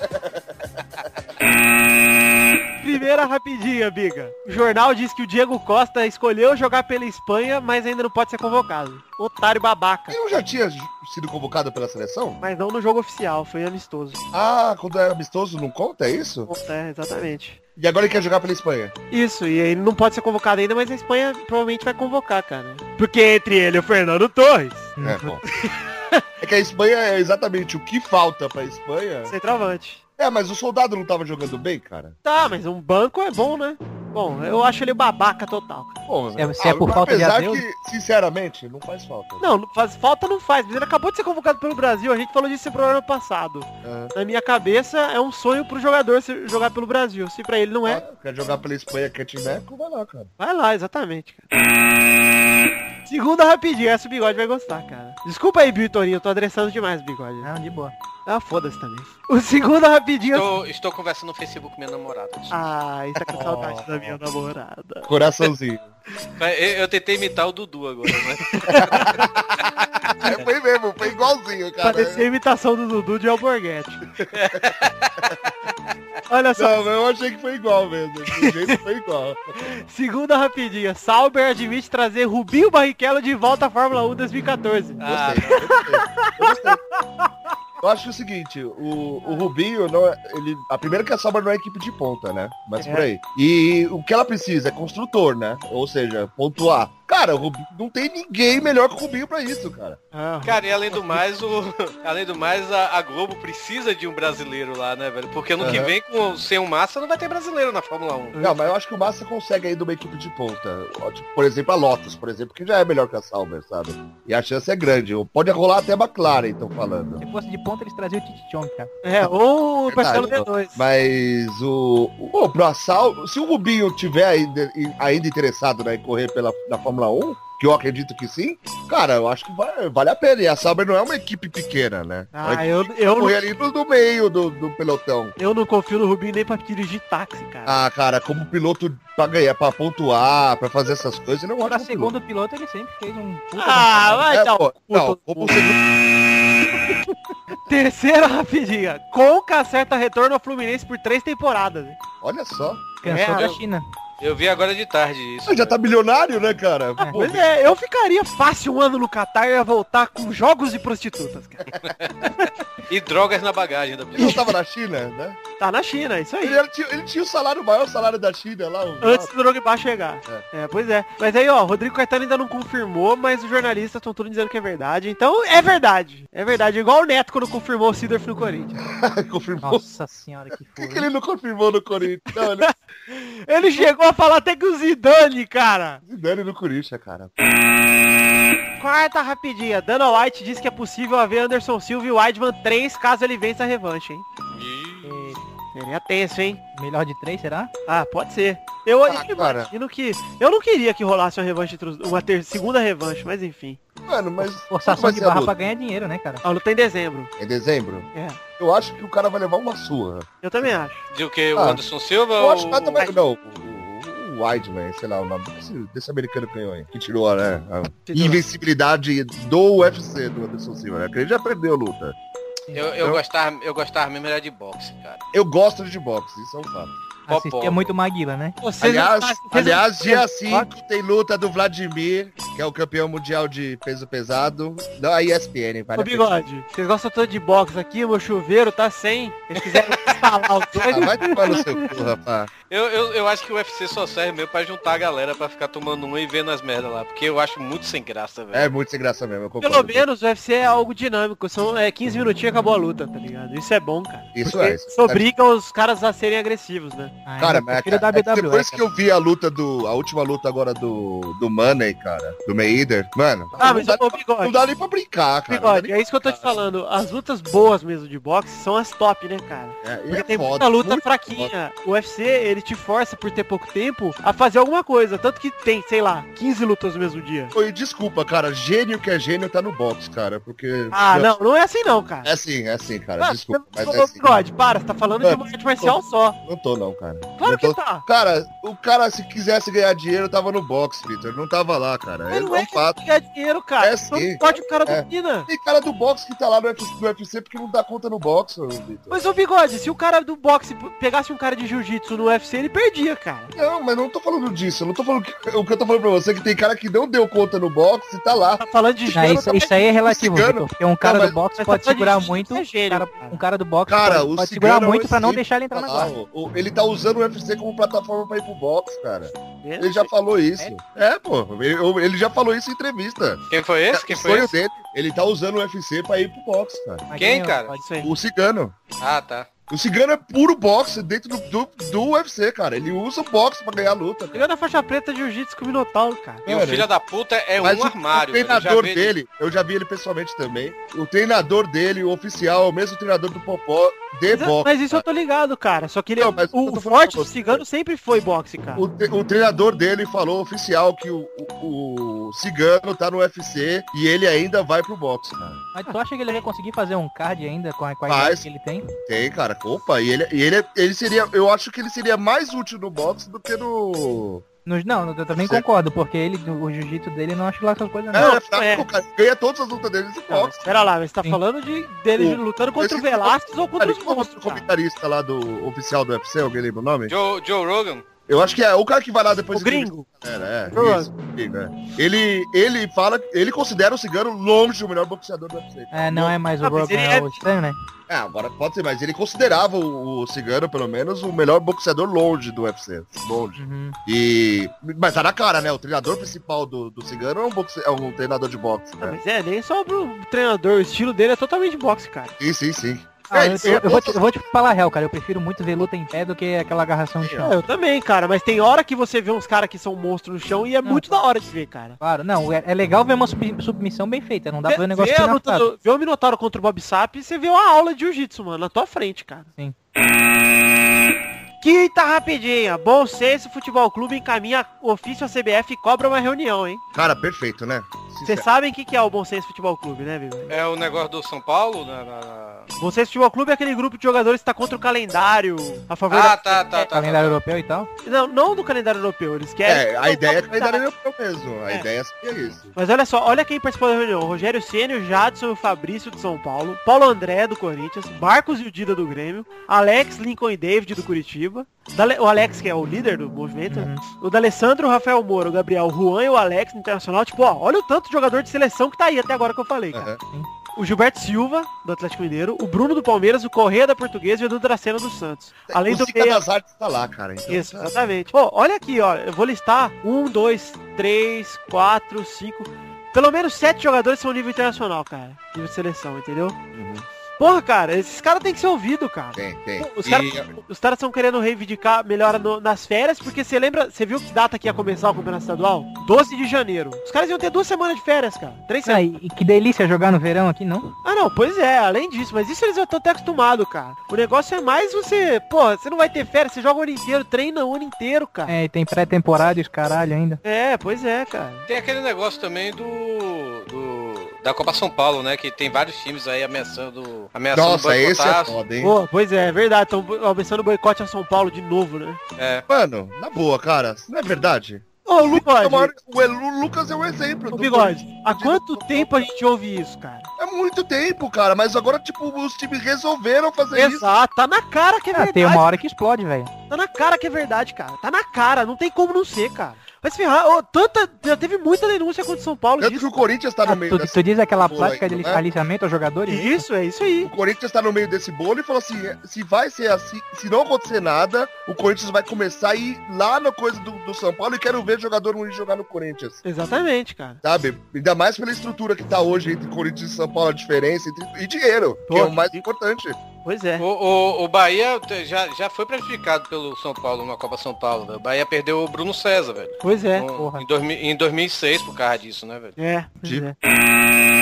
Primeira rapidinha, Biga. O jornal diz que o Diego Costa escolheu jogar pela Espanha, mas ainda não pode ser convocado. Otário babaca. Eu já tinha sido convocado pela seleção? Mas não no jogo oficial, foi amistoso. Ah, quando é amistoso não conta, é isso? É, exatamente. E agora ele quer jogar pela Espanha? Isso, e ele não pode ser convocado ainda, mas a Espanha provavelmente vai convocar, cara. Porque entre ele e o Fernando Torres, É, bom. é que a Espanha é exatamente o que falta pra Espanha. centroavante. É, mas o soldado não tava jogando bem, cara. Tá, mas um banco é bom, né? Bom, eu acho ele babaca total. Bom, É, se é por falta de apesar adeus? que, sinceramente, não faz falta. Não, não faz, falta não faz, mas ele acabou de ser convocado pelo Brasil, a gente falou disso no programa passado. É. Na minha cabeça, é um sonho pro jogador se- jogar pelo Brasil. Se pra ele não é, Ah, quer jogar pela Espanha, quer timeco, vai lá, cara. vai lá, exatamente, cara. Segunda rapidinho, essa o Bigode vai gostar, cara. Desculpa aí, Bitorinho, eu tô adressando demais o Bigode. Não, de boa. Ah, foda-se também. O segunda rapidinho... Estou, estou conversando no Facebook com minha namorada. Ai, tá com saudade da minha namorada. Coraçãozinho. Eu, eu tentei imitar o Dudu agora, né? é, foi mesmo, foi igualzinho, cara. Parecia a imitação do Dudu de Alborguete. Olha só, Não, eu achei que foi igual mesmo. Do jeito foi igual. segunda rapidinha. Sauber admite trazer Rubinho Barrichello de volta à Fórmula 1 2014. Ah, Gostei, eu gostei. Eu gostei. Eu acho o seguinte, o, o Rubinho, não é- ele, a primeira que a Sauber não é equipe de ponta, né? Mas É. por aí. E o que ela precisa é construtor, né? Ou seja, pontuar. Cara, o Rubinho, não tem ninguém melhor que o Rubinho pra isso, cara. Ah, Cara, e além do mais, o. Além do mais, a, a Globo precisa de um brasileiro lá, né, velho? Porque ano que Aham. vem, com, sem o Massa, não vai ter brasileiro na Fórmula 1. Não, mas eu acho que o Massa consegue aí de uma equipe de ponta. Tipo, Por exemplo, a Lotus, por exemplo, que já é melhor que a Sauber, sabe? E a chance é grande. Pode rolar até a McLaren, estão falando. Se fosse de ponta, eles traziam o Titi Chong, cara. É, ou o. Marcelo D2. Mas o. o pro Sal, se o Rubinho tiver ainda, ainda interessado né, em correr pela, na Fórmula 1, que eu acredito que sim, cara, eu acho que vai- vale a pena. E a Sauber não é uma equipe pequena, né? É Ah, equipe eu, eu, não, ali no, no meio do, do pelotão. eu não confio no Rubinho nem pra dirigir táxi, cara. Ah, cara, como piloto pra ganhar, pra pontuar, pra fazer essas coisas, ele não Pra ótimo piloto. segundo piloto, ele sempre fez um puta Ah, vai É, dar pô, um não, puto- como segundo. Terceira rapidinha. Conca acerta retorno ao Fluminense por três temporadas. Olha só. Cansou É, da eu- China. Eu vi agora de tarde isso. Já tá milionário, né, cara? É. Pô, Pois é, eu ficaria fácil um ano no Catar e ia voltar com jogos e prostitutas, cara. E drogas na bagagem da ele pessoa. não tava na China, né? Tá na China, é isso aí. Ele, tinha, ele tinha o salário, o maior salário da China lá. o- Antes do Drogba chegar. É. pois é. Mas aí, ó, Rodrigo Caetano ainda não confirmou, mas os jornalistas estão tudo dizendo que é verdade. Então, é verdade. É verdade. Igual o Neto quando confirmou o Sidorf no Corinthians. confirmou. Nossa senhora, que Por que, furo. que ele não confirmou no Corinthians? Não, ele... Ele chegou a falar até que o Zidane, cara. Zidane no Corinthians, cara. Quarta rapidinha. Dana White diz que é possível haver Anderson Silva e Weidman 3 caso ele vença a revanche, hein? Seria tenso, hein? Melhor de três, será? Ah, pode ser. Eu Ah, imagino que... Eu não queria que rolasse uma revanche, entre os- uma ter... segunda revanche, mas enfim. Mano, mas... Forçação vai de barra pra ganhar dinheiro, né, cara? A luta em dezembro. Em dezembro? É, Eu acho que o cara vai levar uma surra. eu também acho. De o que? O Ah, Anderson Silva Eu ou... acho que vai também... Não, Weidman, sei lá, o nome desse, desse americano que ganhou aí. Que tirou né, a invencibilidade do UFC do Anderson Silva, né? Porque ele já perdeu a luta. Eu, eu, gostava, eu gostava mesmo era de boxe, cara. Eu gosto de boxe, isso é um fato. Assistia Popó. muito Maguila, né? Vocês Aliás, não- aliás, dia 5 tem luta do Vladimir, que é o campeão mundial de peso pesado, da ESPN. Vale Ô a bigode, vocês gostam tanto de boxe aqui, meu chuveiro tá sem. Eles quiserem instalar os dois. Ah, vai tomar no seu cu, rapaz. Eu, eu, eu acho que o UFC só serve mesmo pra juntar a galera pra ficar tomando um e vendo as merdas lá. Porque eu acho muito sem graça, velho. É muito sem graça mesmo, eu concordo. Pelo menos o UFC é algo dinâmico. São é, 15 minutinhos e acabou a luta, tá ligado? Isso é bom, cara. Isso Porque é. Isso obriga os caras a serem agressivos, né? Ah, Cara, eu mas cara, é WWE, depois cara. que eu vi a luta do. A última luta agora do. Do Money, cara. Do Mayweather, mano. Ah, não, mas dá, não Bigode, dá nem pra brincar, cara. não Bigode, é isso que eu tô te falando. As lutas boas mesmo de boxe são as top, né, cara? é, Porque é tem foda, muita luta fraquinha. O UFC, ele te força por ter pouco tempo a fazer alguma coisa. Tanto que tem, sei lá, 15 lutas no mesmo dia. foda. E desculpa, cara. Gênio que é gênio tá no boxe, cara. Porque. Ah, não, não é assim não, cara. É sim, é sim, cara. Ah, Desculpa, mas ô, é assim. Bigode, para, você tá falando de Mano, uma arte marcial só. Não tô não, cara. Claro Não que tô- tá. Cara, o cara, se quisesse ganhar dinheiro, tava no boxe, Peter. Não tava lá, cara. Mas É, não é é um que fato. ganhar dinheiro, cara. É sim. não pode o cara É. domina. Tem cara do boxe que tá lá no UFC, no UFC porque não dá conta no boxe, Vitor. Mas ô Bigode, se o cara do boxe pegasse um cara de jiu-jitsu no UFC, ele perdia, cara. Não, mas não tô falando disso. Eu não tô falando que, o que eu tô falando pra você é que tem cara que não deu conta no boxe e tá lá. Tá falando de Ah, gênero, isso, isso aí é relativo, Vitor, porque um cara Não, mas- do boxe pode tá de segurar muito, é gênio, cara- cara. um cara do boxe Cara, pode, o pode segurar é muito pra não deixar ele entrar na tá guarda. o- Ele tá usando o UFC como plataforma pra ir pro boxe, cara. É, Ele já falou isso. É, pô. Ele, ele já falou isso em entrevista. Quem foi esse? Quem o foi esse? ele tá usando o UFC pra ir pro boxe, cara. Quem, cara? O cigano. Ah, tá. O cigano é puro boxe dentro do, do, do UFC, cara. Ele usa o boxe pra ganhar a luta. cara. Pegando a faixa preta de jiu-jitsu com o Minotauro, cara. E o Cara, filho da puta é Mas um o- armário. o eu já treinador ele- dele, eu já vi ele pessoalmente também. O treinador dele, o oficial, é o mesmo treinador do Popó de Mas, boxe. mas isso eu tô ligado, cara. Só que ele, Não, mas eu o, o forte do cigano sempre foi boxe, cara. O, tre- o treinador dele falou oficial que o, o, o cigano tá no UFC e ele ainda vai pro boxe, cara. Mas tu acha que ele vai conseguir fazer um card ainda com a, com a que ele tem? Tem, cara. Opa, e ele, e ele, ele seria. Eu acho que ele seria mais útil no boxe do que no. Nos- não, eu também Certo. concordo, porque ele, o jiu-jitsu dele não acho lá essas coisas É, não. é fraco, é. cara. Ganha todas as lutas dele mas boxe. pera lá, mas você tá Sim. falando de dele O- lutando contra o Velasquez ou contra os é o monstros, cara. comentarista lá do oficial do UFC? Alguém lembra o nome? Joe, Joe Rogan. Eu acho que é o cara que vai lá depois O gringo. É, é, isso, gringo, é. Ele, ele fala, ele considera o Cigano longe o melhor boxeador do UFC. É, não é mais o Ah, Rogan, é é- o estranho, né? É, agora pode ser, mas ele considerava o, o Cigano, pelo menos, o melhor boxeador longe do UFC. Longe. Uhum. E. Mas tá na cara, né? O treinador principal do, do Cigano é um, boxe, é um treinador de boxe, Ah, né? mas é, nem só pro treinador, o estilo dele é totalmente boxe, cara. Sim, sim, sim. Ah, É, eu, ele- eu- eu vou te, eu vou te falar a real, cara. Eu prefiro muito ver luta em pé do que aquela agarração de chão. É, eu também, cara, mas tem hora que você vê uns caras que são monstros no chão e é Não, muito da hora de ver, cara. Claro, não, é, é legal ver uma sub- submissão bem feita, não dá pra ver um negócio vê a luta do, vê o Minotauro contra o Bob Sapp e você vê uma aula de jiu-jitsu, mano, na tua frente, cara. Sim. Quinta rapidinha. Bom senso Futebol Clube encaminha ofício à CBF e cobra uma reunião, hein? Cara, perfeito, né? Vocês sabem o que que é o Bom Senso Futebol Clube, né, Vigo? É o negócio do São Paulo? Na, na- na- Bom Senso Futebol Clube é aquele grupo de jogadores que tá contra o calendário, a favor Ah, da... tá, tá, tá. calendário europeu e tal. Não, não do calendário europeu, eles querem... É, a ideia é calendário europeu mesmo. A É. ideia é isso. Mas olha só, olha quem participou da reunião. Rogério Ceni, o Jadson e o Fabrício de São Paulo, Paulo André do Corinthians, Marcos e o Dida do Grêmio, Alex, Lincoln e David do Curitiba, Dale- o Alex que é o líder do movimento, Uhum. o D'Alessandro, o Rafael Moura, o Gabriel, o Juan e o Alex no Internacional. Tipo, ó, olha o tanto de jogador de seleção que tá aí até agora que eu falei, cara. Aham. O Gilberto Silva, do Atlético Mineiro, o Bruno do Palmeiras, o Correia da Portuguesa e o Edu Dracena do Santos. Além o do Zica meia... das Artes tá lá, cara. Então, Isso, exatamente. Pô, olha aqui, ó. Eu vou listar um, dois, três, quatro, cinco. Pelo menos sete jogadores são nível internacional, cara. Nível de seleção, entendeu? Uhum. Porra, cara, esses caras têm que ser ouvidos, cara. Tem, tem. Os caras estão querendo reivindicar melhora no- nas férias, porque você lembra, você viu que data que ia começar o campeonato estadual? 12 de janeiro. Os caras iam ter duas semanas de férias, cara. Três Ah, semanas. e, e que delícia jogar no verão aqui, não? Ah, não, pois é, além disso, mas isso eles já estão até acostumados, cara. O negócio é mais você, pô, você não vai ter férias, você joga o ano inteiro, treina o ano inteiro, cara. É, e tem pré-temporada e os caralho ainda. É, pois é, cara. Tem aquele negócio também do- da Copa São Paulo, né? Que tem vários times aí ameaçando, ameaçando Nossa, esse é foda, hein? Pô, pois é, é verdade. Estão começando o boicote a São Paulo de novo, né? É. Mano, na boa, cara. Não é verdade? Ô, É o Bigode, maior- o Elu- Lucas é um exemplo. ô, do- Bigode, há quanto tempo a gente ouve isso, cara? É muito tempo, cara. Mas agora, tipo, os times resolveram fazer isso. Exato, tá na cara que é Ah, verdade. tem uma hora que explode, velho. Tá na cara que é verdade, cara. Tá na cara, não tem como não ser, cara. Vai se ferrar. Ô, tanta, já teve muita denúncia contra o São Paulo Tanto que disso. o Corinthians tá no Ah, meio tu, dessa... tu diz aquela prática aí, de né? aliciamento aos jogadores? Isso, é isso aí. O Corinthians tá no meio desse bolo e falou assim, se vai ser assim, se não acontecer nada, o Corinthians vai começar a ir lá na coisa do, do São Paulo e quero ver jogador ruim jogar no Corinthians. Exatamente, cara. Sabe? Ainda mais pela estrutura que tá hoje entre Corinthians e São Paulo, a diferença entre... e dinheiro, que Pô, é o mais que- importante. Pois é. O, o, o Bahia já, já foi prejudicado pelo São Paulo na Copa São Paulo, velho. O Bahia perdeu o Bruno César, velho. Pois é. No- porra. em, 2000 em 2006 por causa disso, né, velho? É, pois Tipo. é.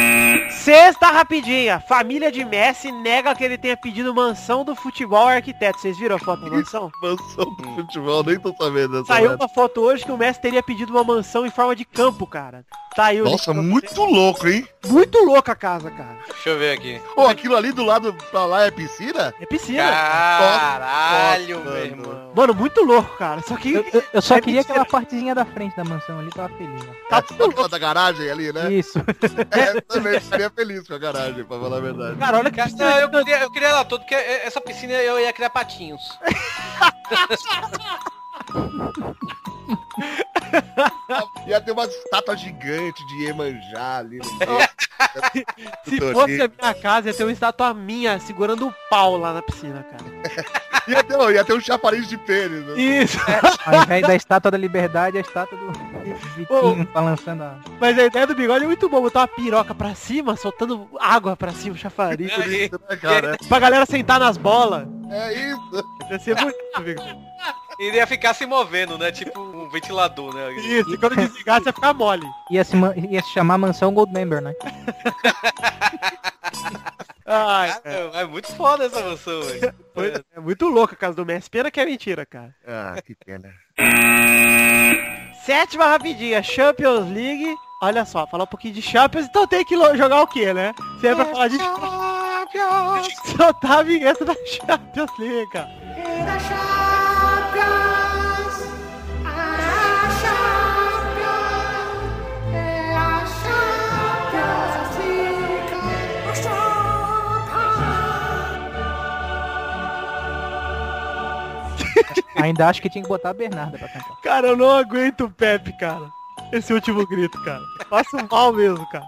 Sexta rapidinha. Família de Messi nega que ele tenha pedido mansão do futebol arquiteto. Vocês viram a foto da mansão? Mansão do futebol, nem tô sabendo dessa Saiu uma foto hoje que o Messi teria pedido uma mansão em forma de campo, cara. Saiu. Nossa, link pra muito você. louco, hein? Muito louca a casa, cara. Deixa eu ver aqui. Ô, aquilo ali do lado pra lá é piscina? É piscina. Caralho, Nossa, meu mano. irmão. Mano, muito louco, cara. Só que Eu, eu- eu só É queria mentira. aquela partezinha da frente da mansão ali, tava feliz. tá tudo louco. causa da garagem ali, né? Isso. É, também ficaria feliz com a garagem, pra falar a verdade. Cara, olha que Não, eu queria, eu queria lá todo, porque essa piscina eu ia criar patinhos. Ia ter uma estátua gigante de Iemanjá ali no meio. Se fosse a minha casa, ia ter uma estátua minha segurando um pau lá na piscina, cara. Ia ter, ia ter um chafariz de pênis. Né? Isso. Ao invés da estátua da liberdade, a estátua do Vitinho balançando a... Mas a ideia do bigode é muito bom. Botar uma piroca pra cima, soltando água pra cima, chafariz. Aí, Né, cara? pra galera sentar nas bolas. É isso. Ia ser bonito, bigode. Iria ficar se movendo, né? Tipo um ventilador, né? Isso, e quando desligar, você ia ficar mole. Ia se, ia se chamar Mansão Goldmember, né? Ai, Cara, é muito foda essa mansão, velho. É, é muito louca a casa do Messi. Pena que é mentira, cara. Ah, que pena. Sétima rapidinha, Champions League. Olha só, falar um pouquinho de Champions, então tem que jogar o quê, né? Se é pra falar de Champions, soltar a vinheta da Champions League, cara. Ainda acho que tinha que botar a Bernarda pra cantar. Cara, eu não aguento o Pepe, cara. Esse último grito, cara. Faço mal mesmo, cara.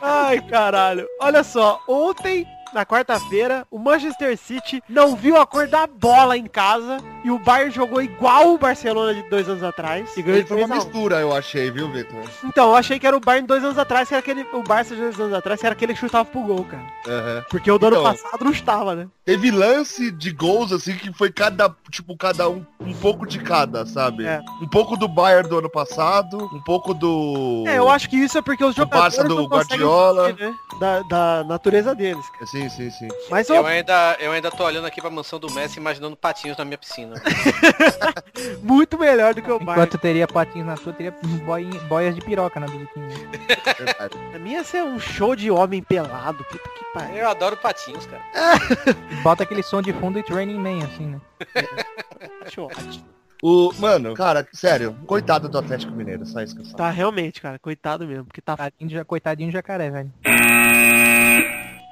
Ai, caralho. Olha só, ontem, na quarta-feira, o Manchester City não viu a cor da bola em casa e o Bayern jogou igual o Barcelona de dois anos atrás. E ganhou Ele de foi uma 3 a 1. mistura, eu achei, viu, Vitor? Então, eu achei que era o Bayern dois anos atrás, que era aquele. O Barça de dois anos atrás, que era aquele que chutava pro gol, cara. Aham. Porque o do ano Então. passado não estava, né? Teve lance de gols, assim, que foi cada, tipo, cada um, um pouco de cada, sabe? É. Um pouco do Bayern do ano passado, um pouco do... É, eu acho que isso é porque os O Barça jogadores do Guardiola. entender, né? Da, da natureza deles, cara. Sim, sim, sim. Mas Eu ó, ainda, eu ainda tô olhando aqui pra mansão do Messi imaginando patinhos na minha piscina. muito melhor do que o Bayern. Enquanto teria patinhos na sua, teria boin- boias de piroca na. Verdade. A minha ia ser um show de homem pelado. Puta que pariu. Eu adoro patinhos, cara. Bota aquele som de fundo e Training Man, assim, né? Acho ótimo. O, mano, cara, sério, coitado do Atlético Mineiro, só isso que eu falo. Tá realmente, cara. Coitado mesmo. Porque tá. Coitadinho de jacaré, velho.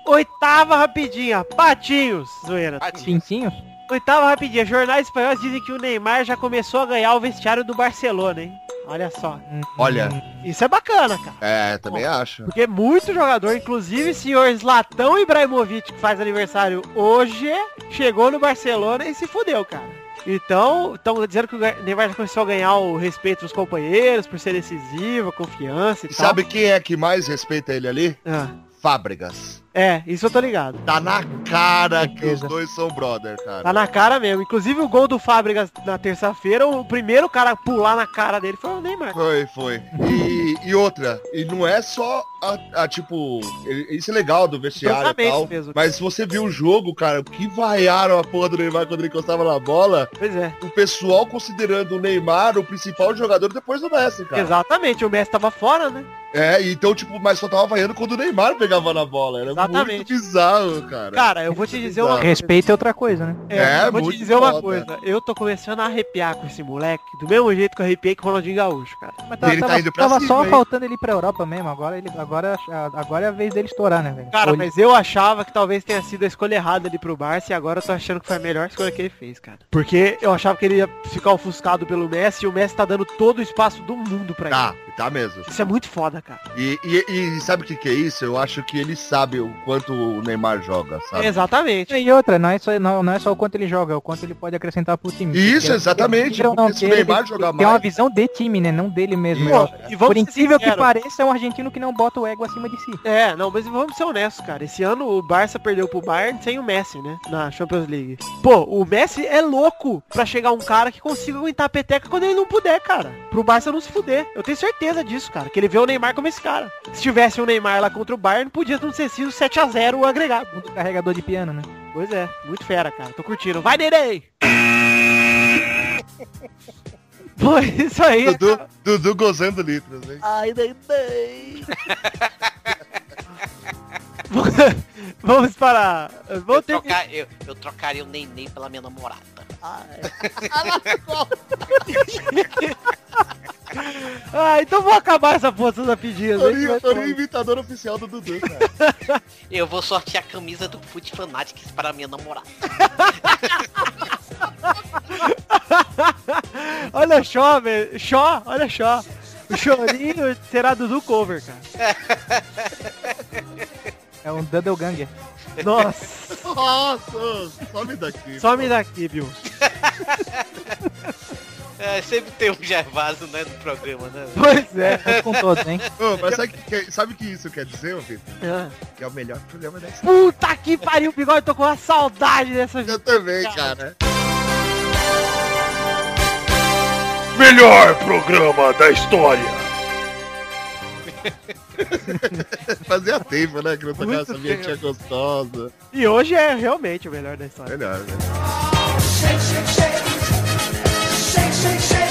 Oitava rapidinha. Patinhos. Zoeira. Patinhos. Pintinhos? Oitava rapidinha. Jornais espanhóis dizem que o Neymar já começou a ganhar o vestiário do Barcelona, hein? Olha só. Olha. Isso é bacana, cara. É, também acho. Porque muito jogador, inclusive o senhor Zlatão Ibrahimovic, que faz aniversário hoje, chegou no Barcelona e se fudeu, cara. Então, estão dizendo que o Neymar já começou a ganhar o respeito dos companheiros por ser decisivo, confiança e, E tal. sabe quem é que mais respeita ele ali? Ah, Fábricas. É, isso eu tô ligado. Tá na cara que os dois são brother, cara. Tá na cara mesmo. Inclusive o gol do Fábricas na terça-feira, o primeiro cara a pular na cara dele foi o Neymar. Foi, foi. E, e outra, e não é só a, a, tipo, isso é legal do vestiário e Entrosamento tal, mesmo. mas se você viu o jogo, cara, o que vaiaram a porra do Neymar quando ele encostava na bola, Pois é. o pessoal considerando o Neymar o principal jogador depois do Messi, cara. Exatamente, o Messi tava fora, né? É, então, tipo, mas só tava vaiando quando o Neymar pegava na bola, era Exatamente. muito bizarro, cara. Cara, eu vou te dizer uma Exato. Respeito é outra coisa, né? É, É, eu vou te dizer uma foda. coisa, eu tô começando a arrepiar com esse moleque, do mesmo jeito que eu arrepiei com o Ronaldinho Gaúcho, cara. Mas Ele tá tava, indo pra tava cima, só hein? faltando ele ir pra Europa mesmo. Agora, ele, agora, agora é a vez dele estourar, né, velho? Cara, Olhe- mas eu achava que talvez tenha sido a escolha errada ali pro Barça e agora eu tô achando que foi a melhor escolha que ele fez, cara. Porque eu achava que ele ia ficar ofuscado pelo Messi e o Messi tá dando todo o espaço do mundo pra Tá, ele. Tá mesmo. Isso é muito foda, cara. E, e, e sabe o que, que é isso? Eu acho que ele sabe o quanto o Neymar joga, sabe? Exatamente. E outra, não é, só, não, não é só o quanto ele joga, é o quanto ele pode acrescentar pro time. Isso, exatamente, não se o Neymar jogar Tem uma mais- visão de time, né? Não dele mesmo. Pô, né? e vamos Por incrível que pareça, é um argentino que não bota o ego acima de si. É, não, mas vamos ser honestos, cara. Esse ano o Barça perdeu pro Bayern sem o Messi, né? Na Champions League. Pô, o Messi é louco pra chegar um cara que consiga aguentar a peteca quando ele não puder, cara. Pro Barça não se fuder. Eu tenho certeza disso, cara. Que ele vê o Neymar como esse cara. Se tivesse o Neymar lá contra o Bayern, podia não ter sido 7x0 o agregado. Muito carregador de piano, né? Pois é, muito fera, cara. Tô curtindo. Vai, Neném! Pô, isso aí. Dudu, Dudu gozando litros, hein? Ai, Neném. Vamos para... Vamos Eu, ter... trocar, eu, eu trocaria o Neném pela minha namorada. Ah, então vou acabar essa força da pedida. Torinho, Torinho imitador oficial do Dudu, cara. Eu vou sortear a camisa do Foot Fanatics para minha namorada. Olha só, velho. Só, olha só. O chorinho será Dudu cover, cara. É um Double Ganger. Nossa. Nossa, some daqui. Some daqui, Bill. É, sempre tem um Gervásio, né, no programa, né? Pois é. Com todos, hein? Ô, mas sabe o que, sabe que isso quer dizer, ô Vitor? Ah. Que é o melhor programa dessa. Puta que pariu, bigode. Tô com uma saudade dessa Eu também, cara. Melhor programa da história. Fazia tempo, né? Que não tocava essa vinhetinha gostosa. E hoje é realmente o melhor da história. Melhor, né? Vai,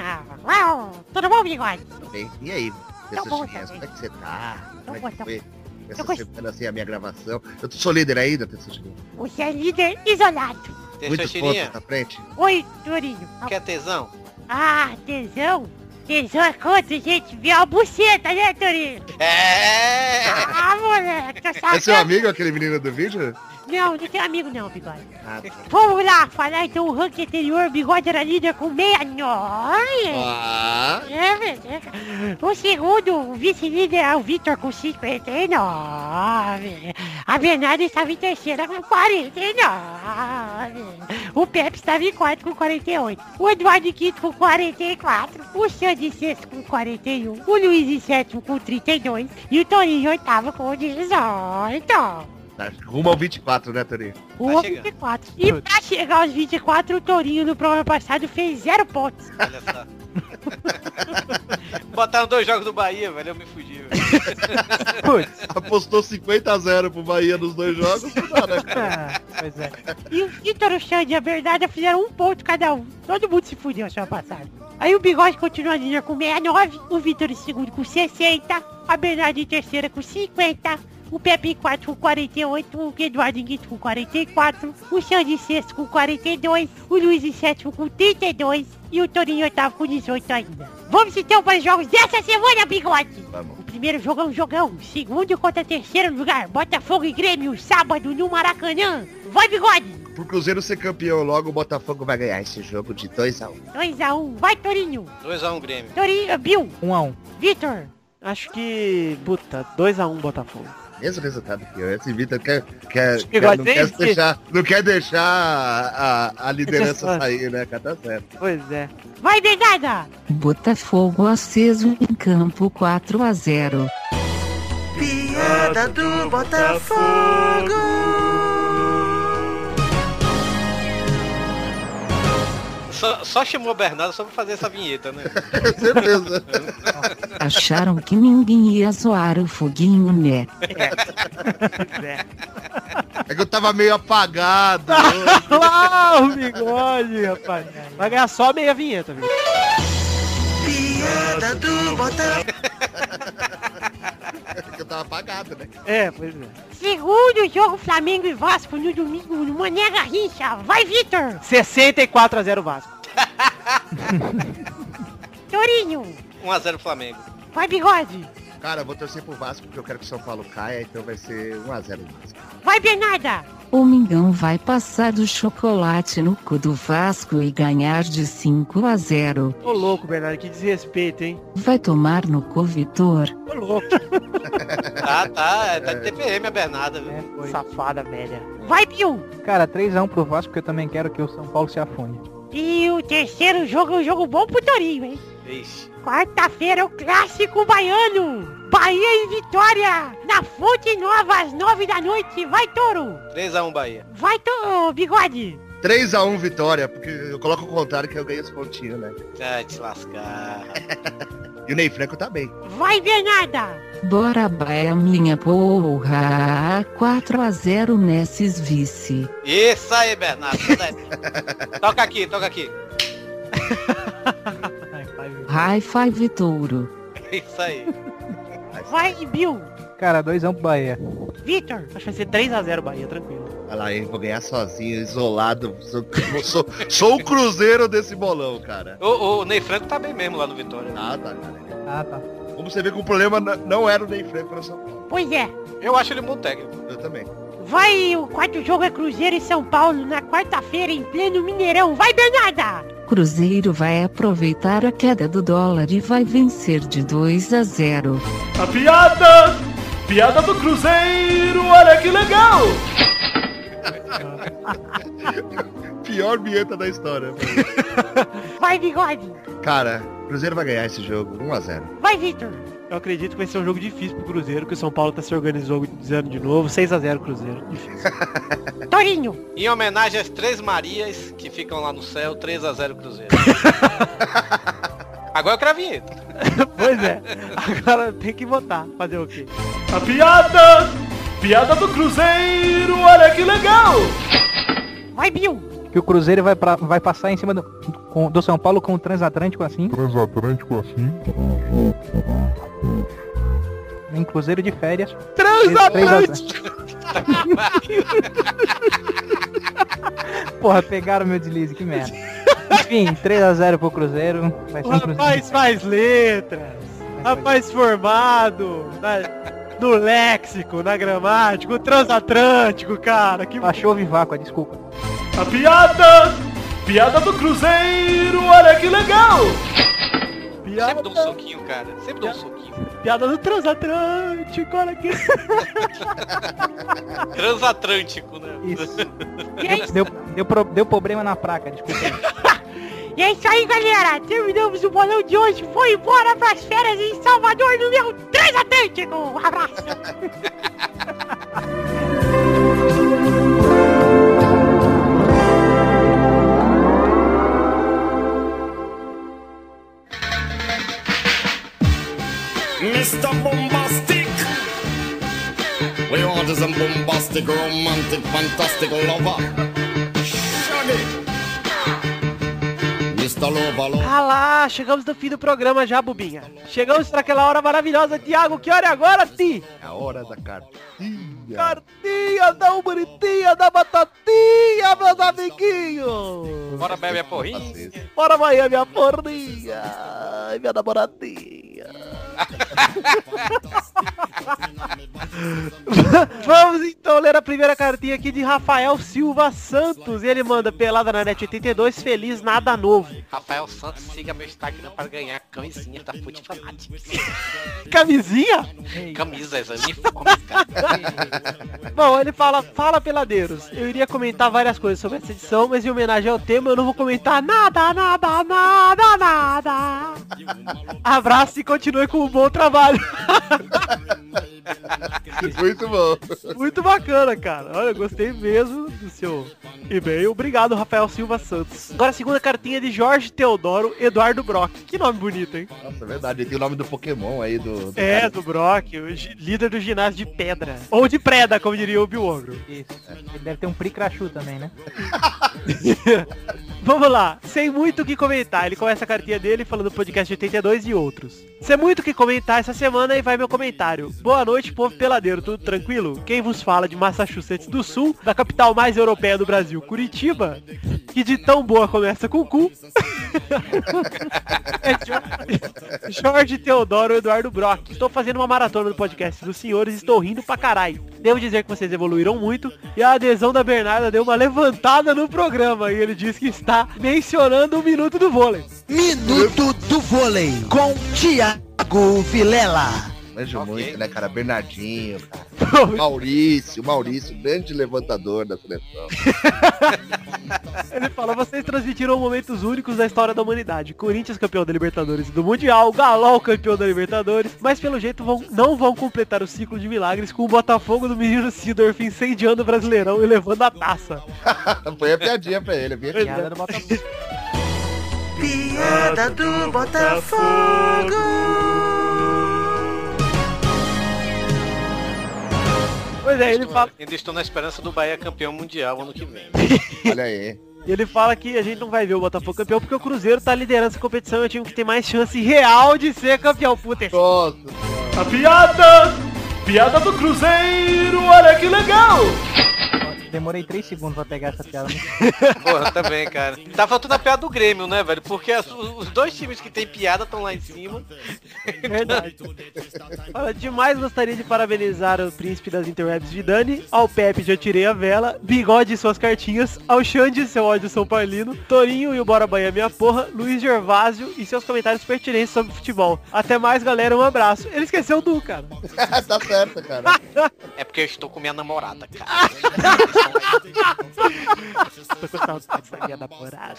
semana! Uau! Tudo bom, bigode? Tudo bem. E aí, Tá bom Tessochinhas, também. como é que você tá? Como bom, é que tá foi essa gost- semana assim a minha gravação? Eu sou líder ainda, Tessochinha. Você é líder isolado. Muitos Teixeirinha, pontos na frente. Oi, Turinho. quer tesão? Ah, tesão? Tesão é quando a gente vê a buceta, né, Turinho? É! Ah, moleque, tu É sabe? seu amigo aquele menino do vídeo? Não, não tenho amigo não, bigode. Ah, tá. Vamos lá, falar então o ranking anterior, bigode era líder com 69. Ah, É, velho. O segundo, o vice-líder é o Vitor com 59. A Bernardo estava em terceira com 49. O Pepe estava em quarto com 48. O Eduardo em quinto com 44. O em sexto com 41. O Luiz em sétimo com 32. E o Torinho em oitavo com 18. Tá. Rumo ao 24, né, Torinho? Tá chegando. 24. E pra chegar aos 24, o Torinho no programa passado fez zero pontos. Olha só. Botaram dois jogos do Bahia, velho, eu me fudi. velho. Putz. Apostou 50 a 0 pro Bahia nos dois jogos. não né? Ah, pois é. E o Vitor, o Xande e a Bernarda fizeram um ponto cada um. Todo mundo se fudeu semana passada. Aí o Bigode continua líder com 69, o Vitor em segundo com 60, a Bernarda em terceira com 50, o Pepe em quarto com 48, o Eduardo em quinto com 44, o Xande em sexto com 42, o Luiz em sétimo com 32 e o Torinho em oitavo com 18 ainda. Vamos então para os jogos dessa semana, Bigode! Vamos. O primeiro jogo é um jogão, segundo contra terceiro lugar, Botafogo e Grêmio, sábado no Maracanã. Vai, Bigode! Pro Cruzeiro ser campeão logo, o Botafogo vai ganhar esse jogo de 2 a 1 2x1, vai Torinho! 2x1 Grêmio. Torinho, Bill, Um a um. Vitor, Acho que, puta, 2x1 Botafogo. Mesmo resultado que eu. Esse Vitor quer, quer, quer, não, quer esse- deixar, não quer deixar a, a liderança sair, né, cara? Tá certo. Pois é. vai Bernarda! Botafogo aceso em campo 4 a 0. Piada do Botafogo. Só, só chamou o Bernardo só pra fazer essa vinheta, né? Certeza. Acharam que ninguém ia zoar o foguinho, né? É. É que eu tava meio apagado. ah, o bigode, rapaz. Vai ganhar só meia vinheta, viu? Piada do botão. É que eu tava apagado, né? É, pois é. Segundo jogo Flamengo e Vasco no domingo no Mané Garrincha. Vai, Vitor! 64 a 0 Vasco. Torinho! 1x0 Flamengo. Vai, Bigode! Cara, eu vou torcer pro Vasco porque eu quero que o São Paulo caia, então vai ser 1x0 Vasco. Vai, Bernarda! O Mingão vai passar do chocolate no cu do Vasco e ganhar de 5 a 0. Ô louco, Bernardo, que desrespeito, hein? Vai tomar no cu, Vitor. Ô louco. Tá, tá, tá de TPM a Bernarda, viu? É. Safada, velha. Vai, Bill! Cara, 3x1 pro Vasco, porque eu também quero que o São Paulo se afunde. E o terceiro jogo é um jogo bom pro Torinho, hein? Quarta-feira é o clássico baiano. Bahia e Vitória. Na Fonte Nova às nove da noite. Vai, Toro. 3x1 Bahia. Vai, Toro, Bigode. 3x1 vitória, porque eu coloco o contrário que eu ganhei os pontinhos, né? Ai, te lascar. E o Ney Franco tá bem. Vai, Bernarda. Bora Bahia, minha porra. 4 a 0 nesses vice. Isso aí, Bernardo. toca aqui, toca aqui. High five, touro. Isso aí. Vai, Bill. Cara, 2x1 pro Bahia. Vitor. Acho que vai ser 3 a 0 Bahia, tranquilo. Olha lá, eu vou ganhar sozinho, isolado. Sou, sou, sou o cruzeiro desse bolão, cara. O, o Ney Franco tá bem mesmo lá no Vitória. Ah, tá, cara. Ah, tá. Como você vê que o problema não era o Ney Franco no São Paulo. Pois é. Eu acho ele um bom técnico. Eu também. Vai, o quarto jogo é Cruzeiro e São Paulo na quarta-feira em pleno Mineirão. Vai, Bernarda. Cruzeiro vai aproveitar a queda do dólar e vai vencer de 2 a 0. A piada! Piada do Cruzeiro, olha que legal! Pior vinheta da história. Vai, Bigode. Cara, o Cruzeiro vai ganhar esse jogo 1x0. Vai, Vitor. Eu acredito que vai ser um jogo difícil pro Cruzeiro, que o São Paulo tá se organizando de novo. 6 a 0 Cruzeiro. Difícil. Torinho. Em homenagem às três Marias que ficam lá no céu, 3x0 Cruzeiro. Agora eu quero a vinheta. pois é. Agora tem que votar. Fazer o quê? A piada! Piada do Cruzeiro, olha que legal! Vai, Bill. Que o Cruzeiro vai, pra, vai passar em cima do, com- do São Paulo com o transatlântico assim. Transatlântico assim. Em Cruzeiro de férias. Transatlântico! Porra, pegaram meu deslize, que merda. Enfim, 3x0 pro Cruzeiro. Vai O um Cruzeiro. rapaz faz letras. Rapaz formado. No léxico, na gramática, o transatlântico, cara. Que Baixou o Viváqua, desculpa. A piada! Piada do Cruzeiro, olha que legal! Sempre dou um soquinho, cara. Sempre dou um soquinho. piada do transatlântico, olha aqui. Transatlântico, né? Isso. Deu, deu, pro- deu problema na placa, desculpa. e é isso aí, galera. Terminamos o bolão de hoje. Foi embora pras férias em Salvador no meu transatlântico. Um abraço. Mr. Bombastic. We want is a bombastic, romantic, fantastic lover. Shaggy. Lover. Ah lá, chegamos no fim do programa já, Bubinha. Chegamos para aquela hora maravilhosa. Tiago, que hora é agora, Ti? É a hora da cartinha. Cartinha da bonitinha da batatinha, meus amiguinhos. Bora bebe a porrinha. Bora Bahia, minha porrinha. Ai, minha namoradinha. Vamos então ler a primeira cartinha aqui de Rafael Silva Santos. E ele manda pelada na net 82, feliz nada novo. Rafael Santos, siga meu Instagram para ganhar camisinha da Foot Fanatics. Camisinha? Camisas, uniformes, cara. Bom, ele fala, fala peladeiros. Eu iria comentar várias coisas sobre essa edição, mas em homenagem ao tema eu não vou comentar nada, nada, nada, nada. Abraço e continue com um bom trabalho. Muito bom. Muito bacana, cara. Olha, gostei mesmo do seu e-mail. Obrigado, Rafael Silva Santos. Agora a segunda cartinha de Jorge Teodoro Eduardo Brock. Que nome bonito, hein? Nossa, é verdade. Tem o nome do Pokémon aí do. do É, cara. do Brock, líder do ginásio de pedra. Ou de preda, como diria o Bill Ogro. Isso. Ele deve ter um Pricrachu também, né? Vamos lá, sem muito o que comentar. Ele começa a cartinha dele falando do podcast 82 e outros. Sem muito o que comentar essa semana e vai meu comentário. Boa noite, povo peladeiro, tudo tranquilo? Quem vos fala de Massachusetts do Sul, da capital mais europeia do Brasil, Curitiba, que de tão boa começa com cu. é Jo- Jorge Teodoro Eduardo Brock. Estou fazendo uma maratona do podcast dos senhores e estou rindo pra caralho. Devo dizer que vocês evoluíram muito e a adesão da Bernarda deu uma levantada no programa e ele diz que está mencionando o minuto do vôlei. Minuto do vôlei com Thiago Vilela. Manjo muito, né, cara? Bernardinho, cara. Maurício, Maurício, grande levantador da seleção. Ele fala, vocês transmitiram momentos únicos da história da humanidade. Corinthians campeão da Libertadores e do Mundial, Galol campeão da Libertadores, mas pelo jeito vão, não vão completar o ciclo de milagres com o Botafogo do menino Sidorf incendiando o Brasileirão e levando a taça. Foi a piadinha pra ele, a piadinha. Piada do Botafogo. Piada do Botafogo. Pois é, ele fala, Ainda estou na esperança do Bahia campeão mundial ano que vem. Olha aí. ele fala que a gente não vai ver o Botafogo campeão porque o Cruzeiro tá liderando essa competição e é o time que tem mais chance real de ser campeão. Puta, Nossa. A piada! Piada do Cruzeiro, olha que legal! Demorei 3 segundos pra pegar essa piada. Porra, também, cara. Tá faltando a piada do Grêmio, né, velho? Porque as- os dois times que tem piada estão lá em cima. Verdade. Olha, demais gostaria de parabenizar o príncipe das interwebs Vidani, ao Pepe de Eu Tirei a Vela, Bigode e suas cartinhas, ao Xande e seu ódio São Paulino, Torinho e o Bora Bahia Minha Porra, Luiz Gervásio e seus comentários pertinentes sobre futebol. Até mais, galera, um abraço. Ele esqueceu o Du, cara. tá certo, cara. É porque eu estou com minha namorada, cara. Tô com saudade da minha namorada.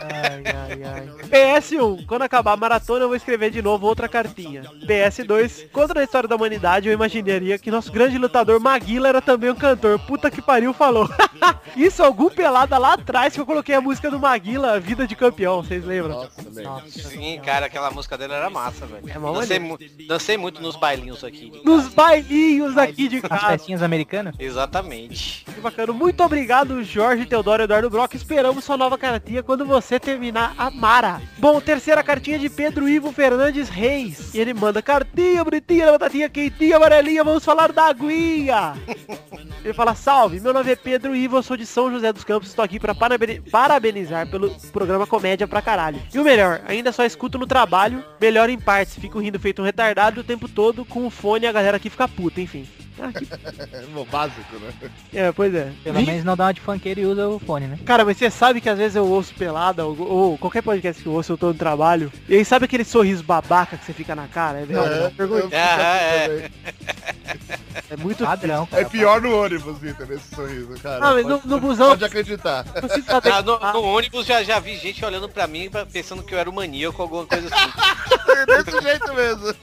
Ai, ai, ai. PS1, quando acabar a maratona eu vou escrever de novo outra cartinha. PS2, contra a história da humanidade eu imaginaria que nosso grande lutador Maguila era também um cantor. Puta que pariu, falou. Isso algum pelada lá atrás que eu coloquei a música do Maguila, Vida de Campeão, vocês lembram? Nossa. Sim, cara, aquela música dele era massa, velho. É dancei, mu dancei muito nos bailinhos aqui. Nos bailinhos aqui de As casa. festinhas americanas? Exatamente. Que bacana. Muito obrigado, Jorge Teodoro Eduardo Brock. Esperamos sua nova cartinha quando você terminar a Mara. Bom, terceira cartinha de Pedro Ivo Fernandes Reis. E ele manda cartinha bonitinha, batatinha quentinha, amarelinha. Vamos falar da aguinha. Ele fala, salve, meu nome é Pedro Ivo, eu sou de São José dos Campos, estou aqui para parabenizar pelo programa Comédia pra caralho. E o melhor, ainda só escuto no trabalho, melhor em partes, fico rindo feito um retardado o tempo todo, com o fone e a galera aqui fica puta, enfim. Ah, que- Bom, Básico, né? É, pois é. Pelo menos não dá uma de funkeiro e usa o fone, né? Cara, mas você sabe que às vezes eu ouço pelada, ou, ou qualquer podcast que eu ouço, eu tô no trabalho, e aí sabe aquele sorriso babaca que você fica na cara? É, verdade, uma pergunta. é. é muito Padrão, É cara. pior no ônibus, Vitor, esse sorriso, cara. Ah, mas no, pode, no busão, pode acreditar. você tá Ah, no, no ônibus já, já vi gente olhando pra mim pensando que eu era um maníaco ou alguma coisa assim. Desse jeito mesmo.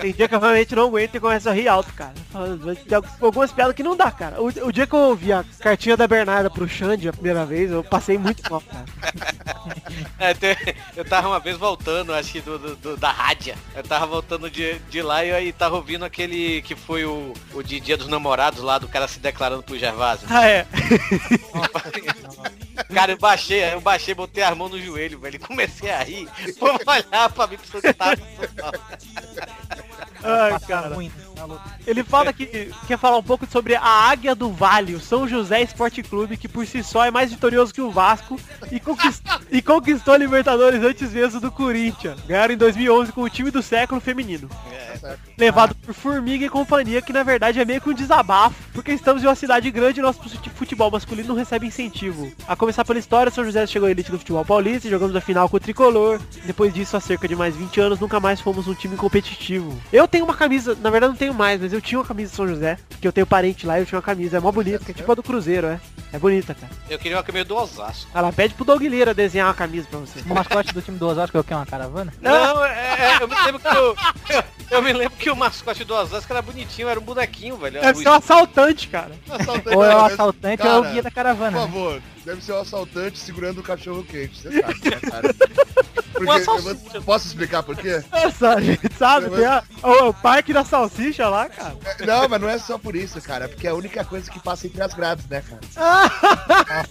Tem dia que eu realmente não aguento e começo a rir alto, cara. Falando- Tem algumas piadas que não dá, cara. O, o dia que eu ouvi a cartinha da Bernarda pro Xande a primeira vez, eu passei muito mal, cara. É, eu tava uma vez voltando, acho que do, do- do- da rádia. Eu tava voltando de, de lá e aí tava ouvindo aquele que foi o, o de Dia dos Namorados lá, do cara se declarando pro Gervásio. Ah, é. Cara, eu baixei, eu baixei, botei as mãos no joelho, velho. Comecei a rir. Vamos olhar pra mim pra que tava. Ai, cara. Ele fala que quer falar um pouco sobre a Águia do Vale, o São José Esporte Clube, que por si só é mais vitorioso que o Vasco e, conquist- e conquistou a Libertadores antes mesmo do Corinthians. Ganharam em 2011 com o time do século feminino. Levado por Formiga e companhia, que na verdade é meio que um desabafo, porque estamos em uma cidade grande e nosso futebol masculino não recebe incentivo. A começar pela história, São José chegou à elite do futebol paulista e jogamos a final com o Tricolor. Depois disso, há cerca de mais 20 anos, nunca mais fomos um time competitivo. Eu tenho uma camisa, na verdade não tenho mais, mas eu tinha uma camisa de São José, que eu tenho parente lá e eu tinha uma camisa, é mó bonita, que é tipo a do Cruzeiro, é. É bonita, cara. Eu queria uma camisa do Osasco. Ela pede pro Doug Lira desenhar uma camisa pra você. O mascote do time do Osasco é o que? Uma caravana? Não, é, é, eu me lembro que o, eu, eu me lembro que o mascote do Osasco era bonitinho, era um bonequinho, velho. Deve O- ser um assaltante, cara. Assaltante, Ou é o assaltante ou é o cara, guia da caravana. Por né? Deve ser o assaltante segurando o cachorro quente, você sabe, né, cara? Porque, eu posso explicar por quê? Essa, a gente sabe, tem a- o, o parque da salsicha lá, cara. É, Não, mas não é só por isso, cara. é Porque é a única coisa que passa entre as grades, né, cara?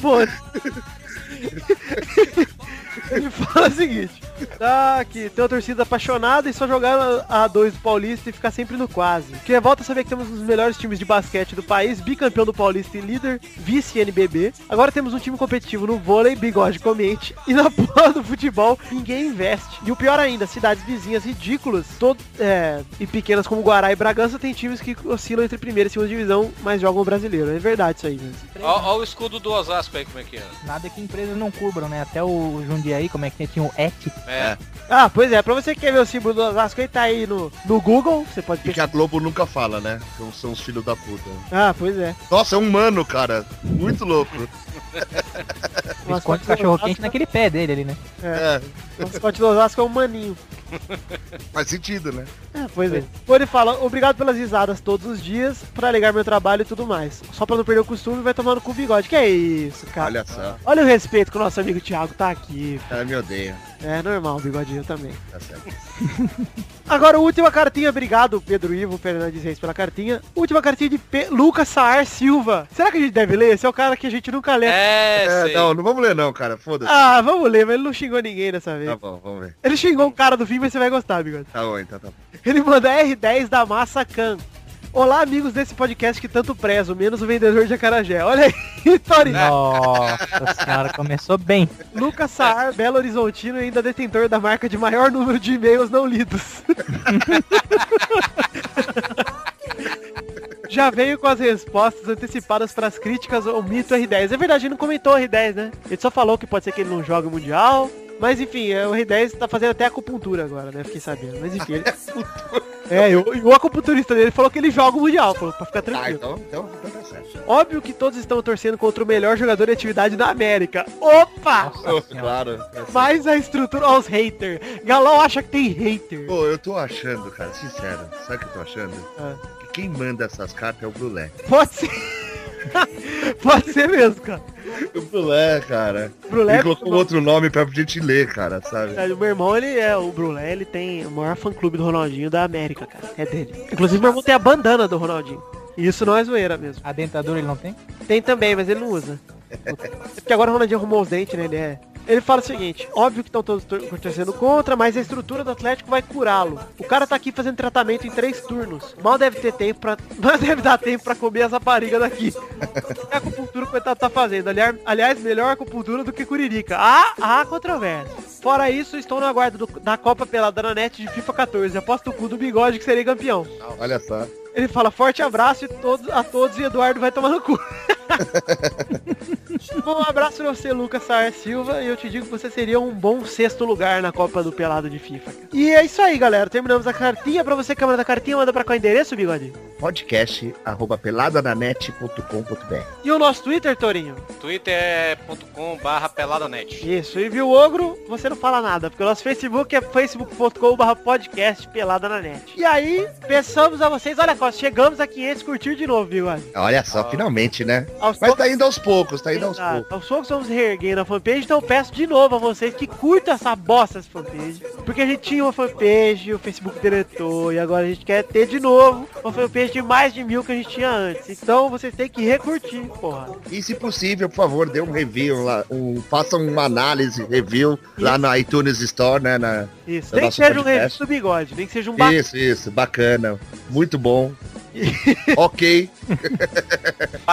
Pô. Ele fala o seguinte, tá, que tem uma torcida apaixonada e só jogar a A2 do Paulista e ficar sempre no quase. Que volta a saber que temos um dos melhores times de basquete do país, bicampeão do Paulista e líder, vice-NBB. Agora temos um time competitivo no vôlei, bigode comente, e na porra do futebol ninguém investe. E o pior ainda, cidades vizinhas ridículas, todo, é, e pequenas como Guará e Bragança, tem times que oscilam entre primeira e segunda divisão, mas jogam o brasileiro. É verdade isso aí mesmo. Ó o escudo do Osasco aí, como é que é. Nada que empresas não cubram, né? Até o Jundiaí, como é que tinha o ET. É. Ah, pois é, pra você que quer ver o símbolo do Osasco, ele tá aí no, no Google, você pode E que a Globo nunca fala, né? Então são os filhos da puta. Ah, pois é. Nossa, é um mano, cara. Muito louco. O Esconde mascote o do cachorro Osasco- quente naquele pé dele ali, né? É, O mascote do Osasco é um maninho. faz sentido, né? É, pois é. Pô, ele fala, obrigado pelas risadas todos os dias, pra alegar meu trabalho e tudo mais. Só pra não perder o costume, vai tomando com o bigode. Que é isso, cara? Olha só. Olha o respeito que o nosso amigo Thiago tá aqui. Ela me odeia. É normal, o bigodinho também. Tá certo. Agora, última cartinha, obrigado, Pedro Ivo Fernandes Reis, pela cartinha. Última cartinha de P... Lucas Saar Silva. Será que a gente deve ler? Esse é o cara que a gente nunca lê. É, É, não, não vamos ler não, cara. Foda-se. Ah, vamos ler, mas ele não xingou ninguém dessa vez. Tá bom, vamos ver. Ele xingou um cara do fim, mas você vai gostar, bigode. Tá bom, então tá bom. Ele manda R10 da Massa Can. Olá, amigos desse podcast que tanto prezo, menos o vendedor de acarajé. Olha aí, Tori. Nossa senhora, começou bem. Lucas Saar, Belo Horizontino e ainda detentor da marca de maior número de e-mails não lidos. Já veio com as respostas antecipadas para as críticas ao mito R10. É verdade, ele não comentou o R10, né? Ele só falou que pode ser que ele não jogue o Mundial. Mas enfim, é, o R10 tá fazendo até acupuntura agora, né? Fiquei sabendo. Mas enfim. Ele... é, e o, o acupunturista dele falou que ele joga o Mundial, falou, pra ficar Ah, tranquilo. então, então, então tá certo. Óbvio que todos estão torcendo contra o melhor jogador de atividade na América. Opa! Nossa senhora. Claro. é assim. Mas a estrutura aos haters. Galão acha que tem hater. Pô, eu tô achando, cara, sincero. Sabe o que eu tô achando? Ah. Que quem manda essas cartas é o Brulé. Pode ser. Pode ser mesmo, cara. O Brulé, cara. Brulé Ele colocou um outro nome pra gente ler, cara, sabe? O meu irmão, ele é, o Brulé, ele tem o maior fã clube do Ronaldinho da América, cara. É dele. Inclusive, meu irmão tem a bandana do Ronaldinho. E isso não é zoeira mesmo. A dentadura ele não tem? Tem também, mas ele não usa. É porque agora o Ronaldinho arrumou os dentes, né? Ele é. Ele fala o seguinte, óbvio que estão todos torcendo contra, mas a estrutura do Atlético vai curá-lo. O cara tá aqui fazendo tratamento em três turnos. Mal deve ter tempo pra. Mal deve dar tempo pra comer essa rapariga daqui. É a acupuntura que o coitado tá fazendo. Aliás, melhor acupuntura do que Curirica. Ah, há controvérsia. Fora isso, estou no aguardo do- da Copa Pelada na net de FIFA 14. Aposto o cu do bigode que serei campeão. Olha só. Ele fala forte abraço a todos e Eduardo vai tomar no cu. Bom, um abraço pra você, Lucas Saar Silva, e eu te digo que você seria um bom sexto lugar na Copa do Pelado de FIFA. E é isso aí, galera. Terminamos a cartinha. Pra você que manda a cartinha, manda pra qual endereço, Bigode? Podcast arroba peladananet.com.br E o nosso Twitter, Torinho? twitter.com barra peladanet. Isso, e viu o Ogro, você não fala nada, porque o nosso Facebook é facebook.com.br podcast pelada na net. E aí, pensamos a vocês, olha só, chegamos a 500 curtir de novo, Bigode. Olha só, finalmente, né? Aos Mas poucos- tá indo aos poucos, tá indo aos Exato. poucos. Aos poucos vamos reerguendo a fanpage, então eu peço de novo a vocês que curtam essa bosta essa fanpage. Porque a gente tinha uma fanpage, o Facebook deletou, e agora a gente quer ter de novo uma fanpage de mais de mil que a gente tinha antes. Então vocês têm que recurtir, porra. E se possível, por favor, dê um review lá, um, faça uma análise, review lá na iTunes Store, né? Na, Isso, no nem que seja um podcast. review do bigode, nem que seja um ba... Isso, isso, bacana. Muito bom. ok.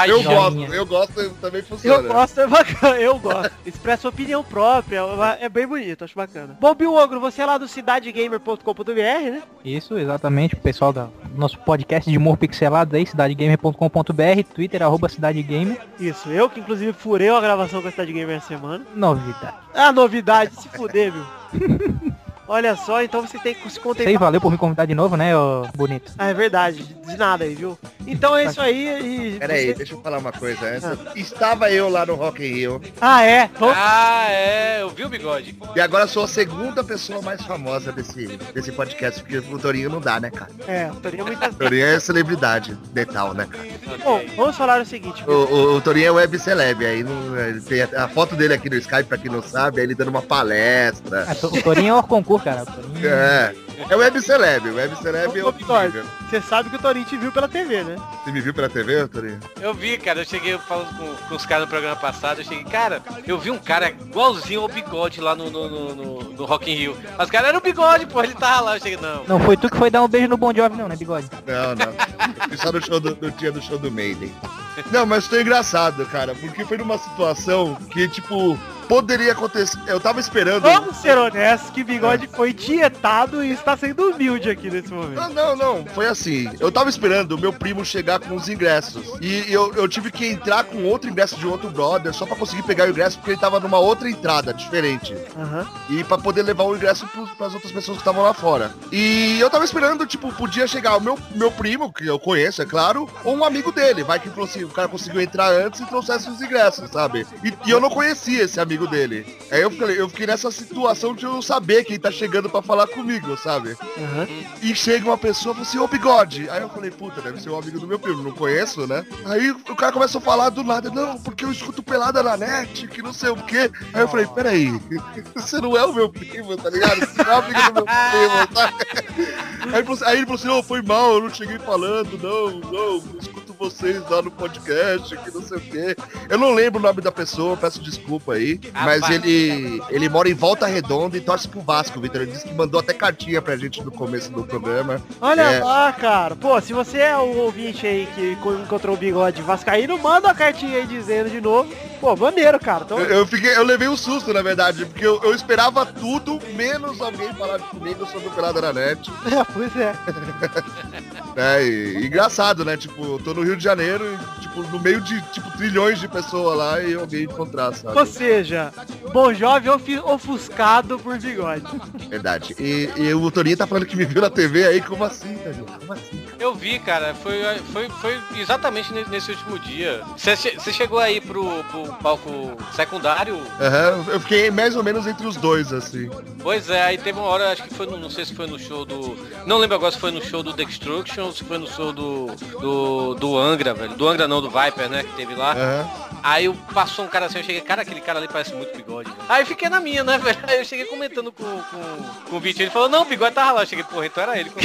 eu gosto, eu gosto, também funciona. Eu gosto, é bacana, eu gosto. Expressa sua opinião própria, é bem bonito, acho bacana. Bom, Bill Ogro, você é lá do cidadegamer.com.br, né? Isso, exatamente. O pessoal do nosso podcast de humor pixelado aí, cidadegamer.com.br, Twitter, arroba cidadegamer. Isso, eu que inclusive furei a gravação com a Cidade Gamer essa semana. Novidade. Ah, novidade, se fuder, viu? Olha só, então você tem que se aí, contemplar. valeu por me convidar de novo, né, ô bonito? Ah, é verdade, de nada aí, viu? Então é isso aí e... Pera aí, você- deixa eu falar uma coisa antes. Estava eu lá no Rock in Rio Ah, é? Vamos- Ah, é, eu vi o bigode. e agora sou a segunda pessoa mais famosa desse, desse podcast, porque o Torinho não dá, né, cara? É, o Torinho é muitas... O Torinho é celebridade detal, né, cara? Bom, vamos falar o seguinte. O, o, o Torinho é web celeb, aí não, ele tem a, a foto dele aqui no Skype, pra quem não sabe, é ele dando uma palestra. Ah, to- o Torinho é o concurso, cara. Torinho- É, é web celeb, web celeb é outro nível. Você sabe que o Torinho te viu pela TV, né? Você me viu pela TV, Torinho? Eu vi, cara, eu cheguei falando com, com os caras no programa passado, eu cheguei, cara, eu vi um cara igualzinho ao bigode lá no, no, no, no, no Rock in Rio. Mas cara era o bigode, pô, ele tava lá, eu cheguei, não. Não foi tu que foi dar um beijo no Bon Jovi, não, né, bigode? Não, não. Só no, show do, no dia do show do Maiden. Não, mas foi engraçado, cara, porque foi numa situação que, tipo, poderia acontecer. Eu tava esperando. Vamos ser honestos que Bigode foi dietado e está sendo humilde aqui nesse momento. Não, não, não. Foi assim. Eu tava esperando o meu primo chegar com os ingressos. E eu, eu tive que entrar com outro ingresso de outro brother só pra conseguir pegar o ingresso, porque ele tava numa outra entrada diferente. Aham. E pra poder levar o ingresso pros, pras outras pessoas que estavam lá fora. E eu tava esperando, tipo, podia chegar o meu, meu primo, que eu conheço, é claro, ou um amigo dele. Vai que o cara conseguiu entrar antes e trouxesse os ingressos, sabe? E, e eu não conhecia esse amigo dele. Aí eu fiquei, eu fiquei nessa situação de eu não saber quem tá chegando pra falar comigo, sabe? Aham. E chega uma pessoa e fala assim, ô bigode. Aí eu falei, puta, deve ser um amigo do meu primo, não conheço, né? Aí o cara começou a falar do nada, não, porque eu escuto pelada na net, que não sei o quê. Aí eu falei, peraí, você não é o meu primo, tá ligado? Você não é amigo do meu primo, tá? Aí ele falou assim, aí ele falou assim, ô, foi mal, eu não cheguei falando, não, não, eu escuto vocês lá no podcast, que não sei o quê. Eu não lembro o nome da pessoa, peço desculpa aí, mas ele, ele mora em Volta Redonda e torce pro Vasco, Vitor. Ele disse que mandou até cartinha pra gente no começo do programa. Olha É. lá, cara. Pô, se você é o ouvinte aí que co- encontrou o bigode vascaíno, manda uma cartinha aí dizendo de novo. Pô, maneiro, cara. Então, Eu, eu fiquei, eu levei um susto, na verdade, porque eu, eu esperava tudo, menos alguém falar comigo sobre o Pelada na Net. é, pois é. né? E, engraçado, né? Tipo, eu tô no Rio de Janeiro e, tipo, no meio de, tipo, trilhões de pessoas lá e alguém encontrar, sabe? Ou seja, Bon Jovi ofi- ofuscado por bigode. Verdade. E, e o Torinho tá falando que me viu na TV aí, como assim, tá, gente? Como assim? Eu vi, cara, foi, foi, foi exatamente ne- nesse último dia. Você che- você chegou aí pro, pro palco secundário? Aham, eu fiquei mais ou menos entre os dois, assim. Pois é, aí teve uma hora, acho que foi no, não sei se foi no show do. Não lembro agora se foi no show do Destruction ou se foi no show do. do. do Angra, velho. Do Angra não, do Viper, né? Que teve lá. Aham. Aí eu passou um cara assim, eu cheguei, cara, aquele cara ali parece muito bigode. velho. Aí eu fiquei na minha, né, velho? Aí eu cheguei comentando com, com, com o Vitinho, ele falou, não, o bigode tava lá. Eu cheguei, porra, então era ele.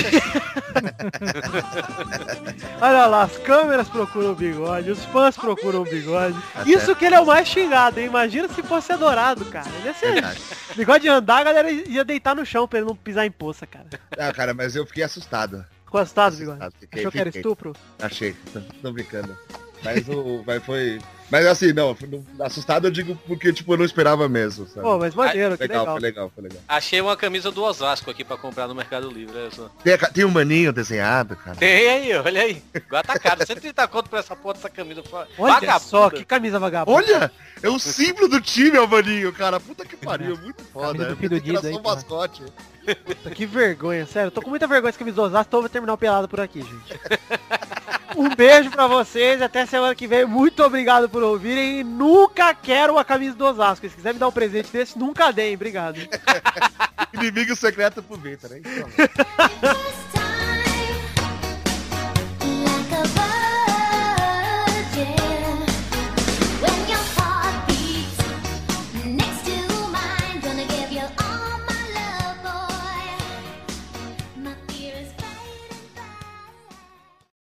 Olha lá, as câmeras procuram o bigode, os fãs procuram o bigode. Isso que ele é o mais xingado, hein? Imagina se fosse adorado, cara. Ele ia ser... Bigode ia andar, a galera ia deitar no chão pra ele não pisar em poça, cara. Ah, cara, mas eu fiquei assustado. Ficou assustado, bigode? Fiquei, Achou que era fiquei. estupro? Achei, tô, tô brincando. Mas o. Mas foi. Mas assim, não, assustado eu digo porque, tipo, eu não esperava mesmo, sabe? Pô, mas maneiro, que legal, legal. foi legal, foi legal. Achei uma camisa do Osasco aqui pra comprar no Mercado Livre. olha só. Tem, a tem um maninho desenhado, cara. Tem aí, olha aí. Agora tá caro. 130 conto por essa porra dessa camisa. Olha Vagabunda. só, que camisa vagabunda. Olha! É o símbolo do time, é o maninho, cara. Puta que pariu, muito foda. Era Dido só aí, um mascote. Puta, que vergonha, sério. Eu tô com muita vergonha esse camisa do Osasco, então eu vou terminar o pelado por aqui, gente. Um beijo pra vocês, até semana que vem. Muito obrigado por ouvirem e nunca quero uma camisa do Osasco. Se quiser me dar um presente desse, nunca deem. Obrigado. Inimigo secreto pro Vitor, né?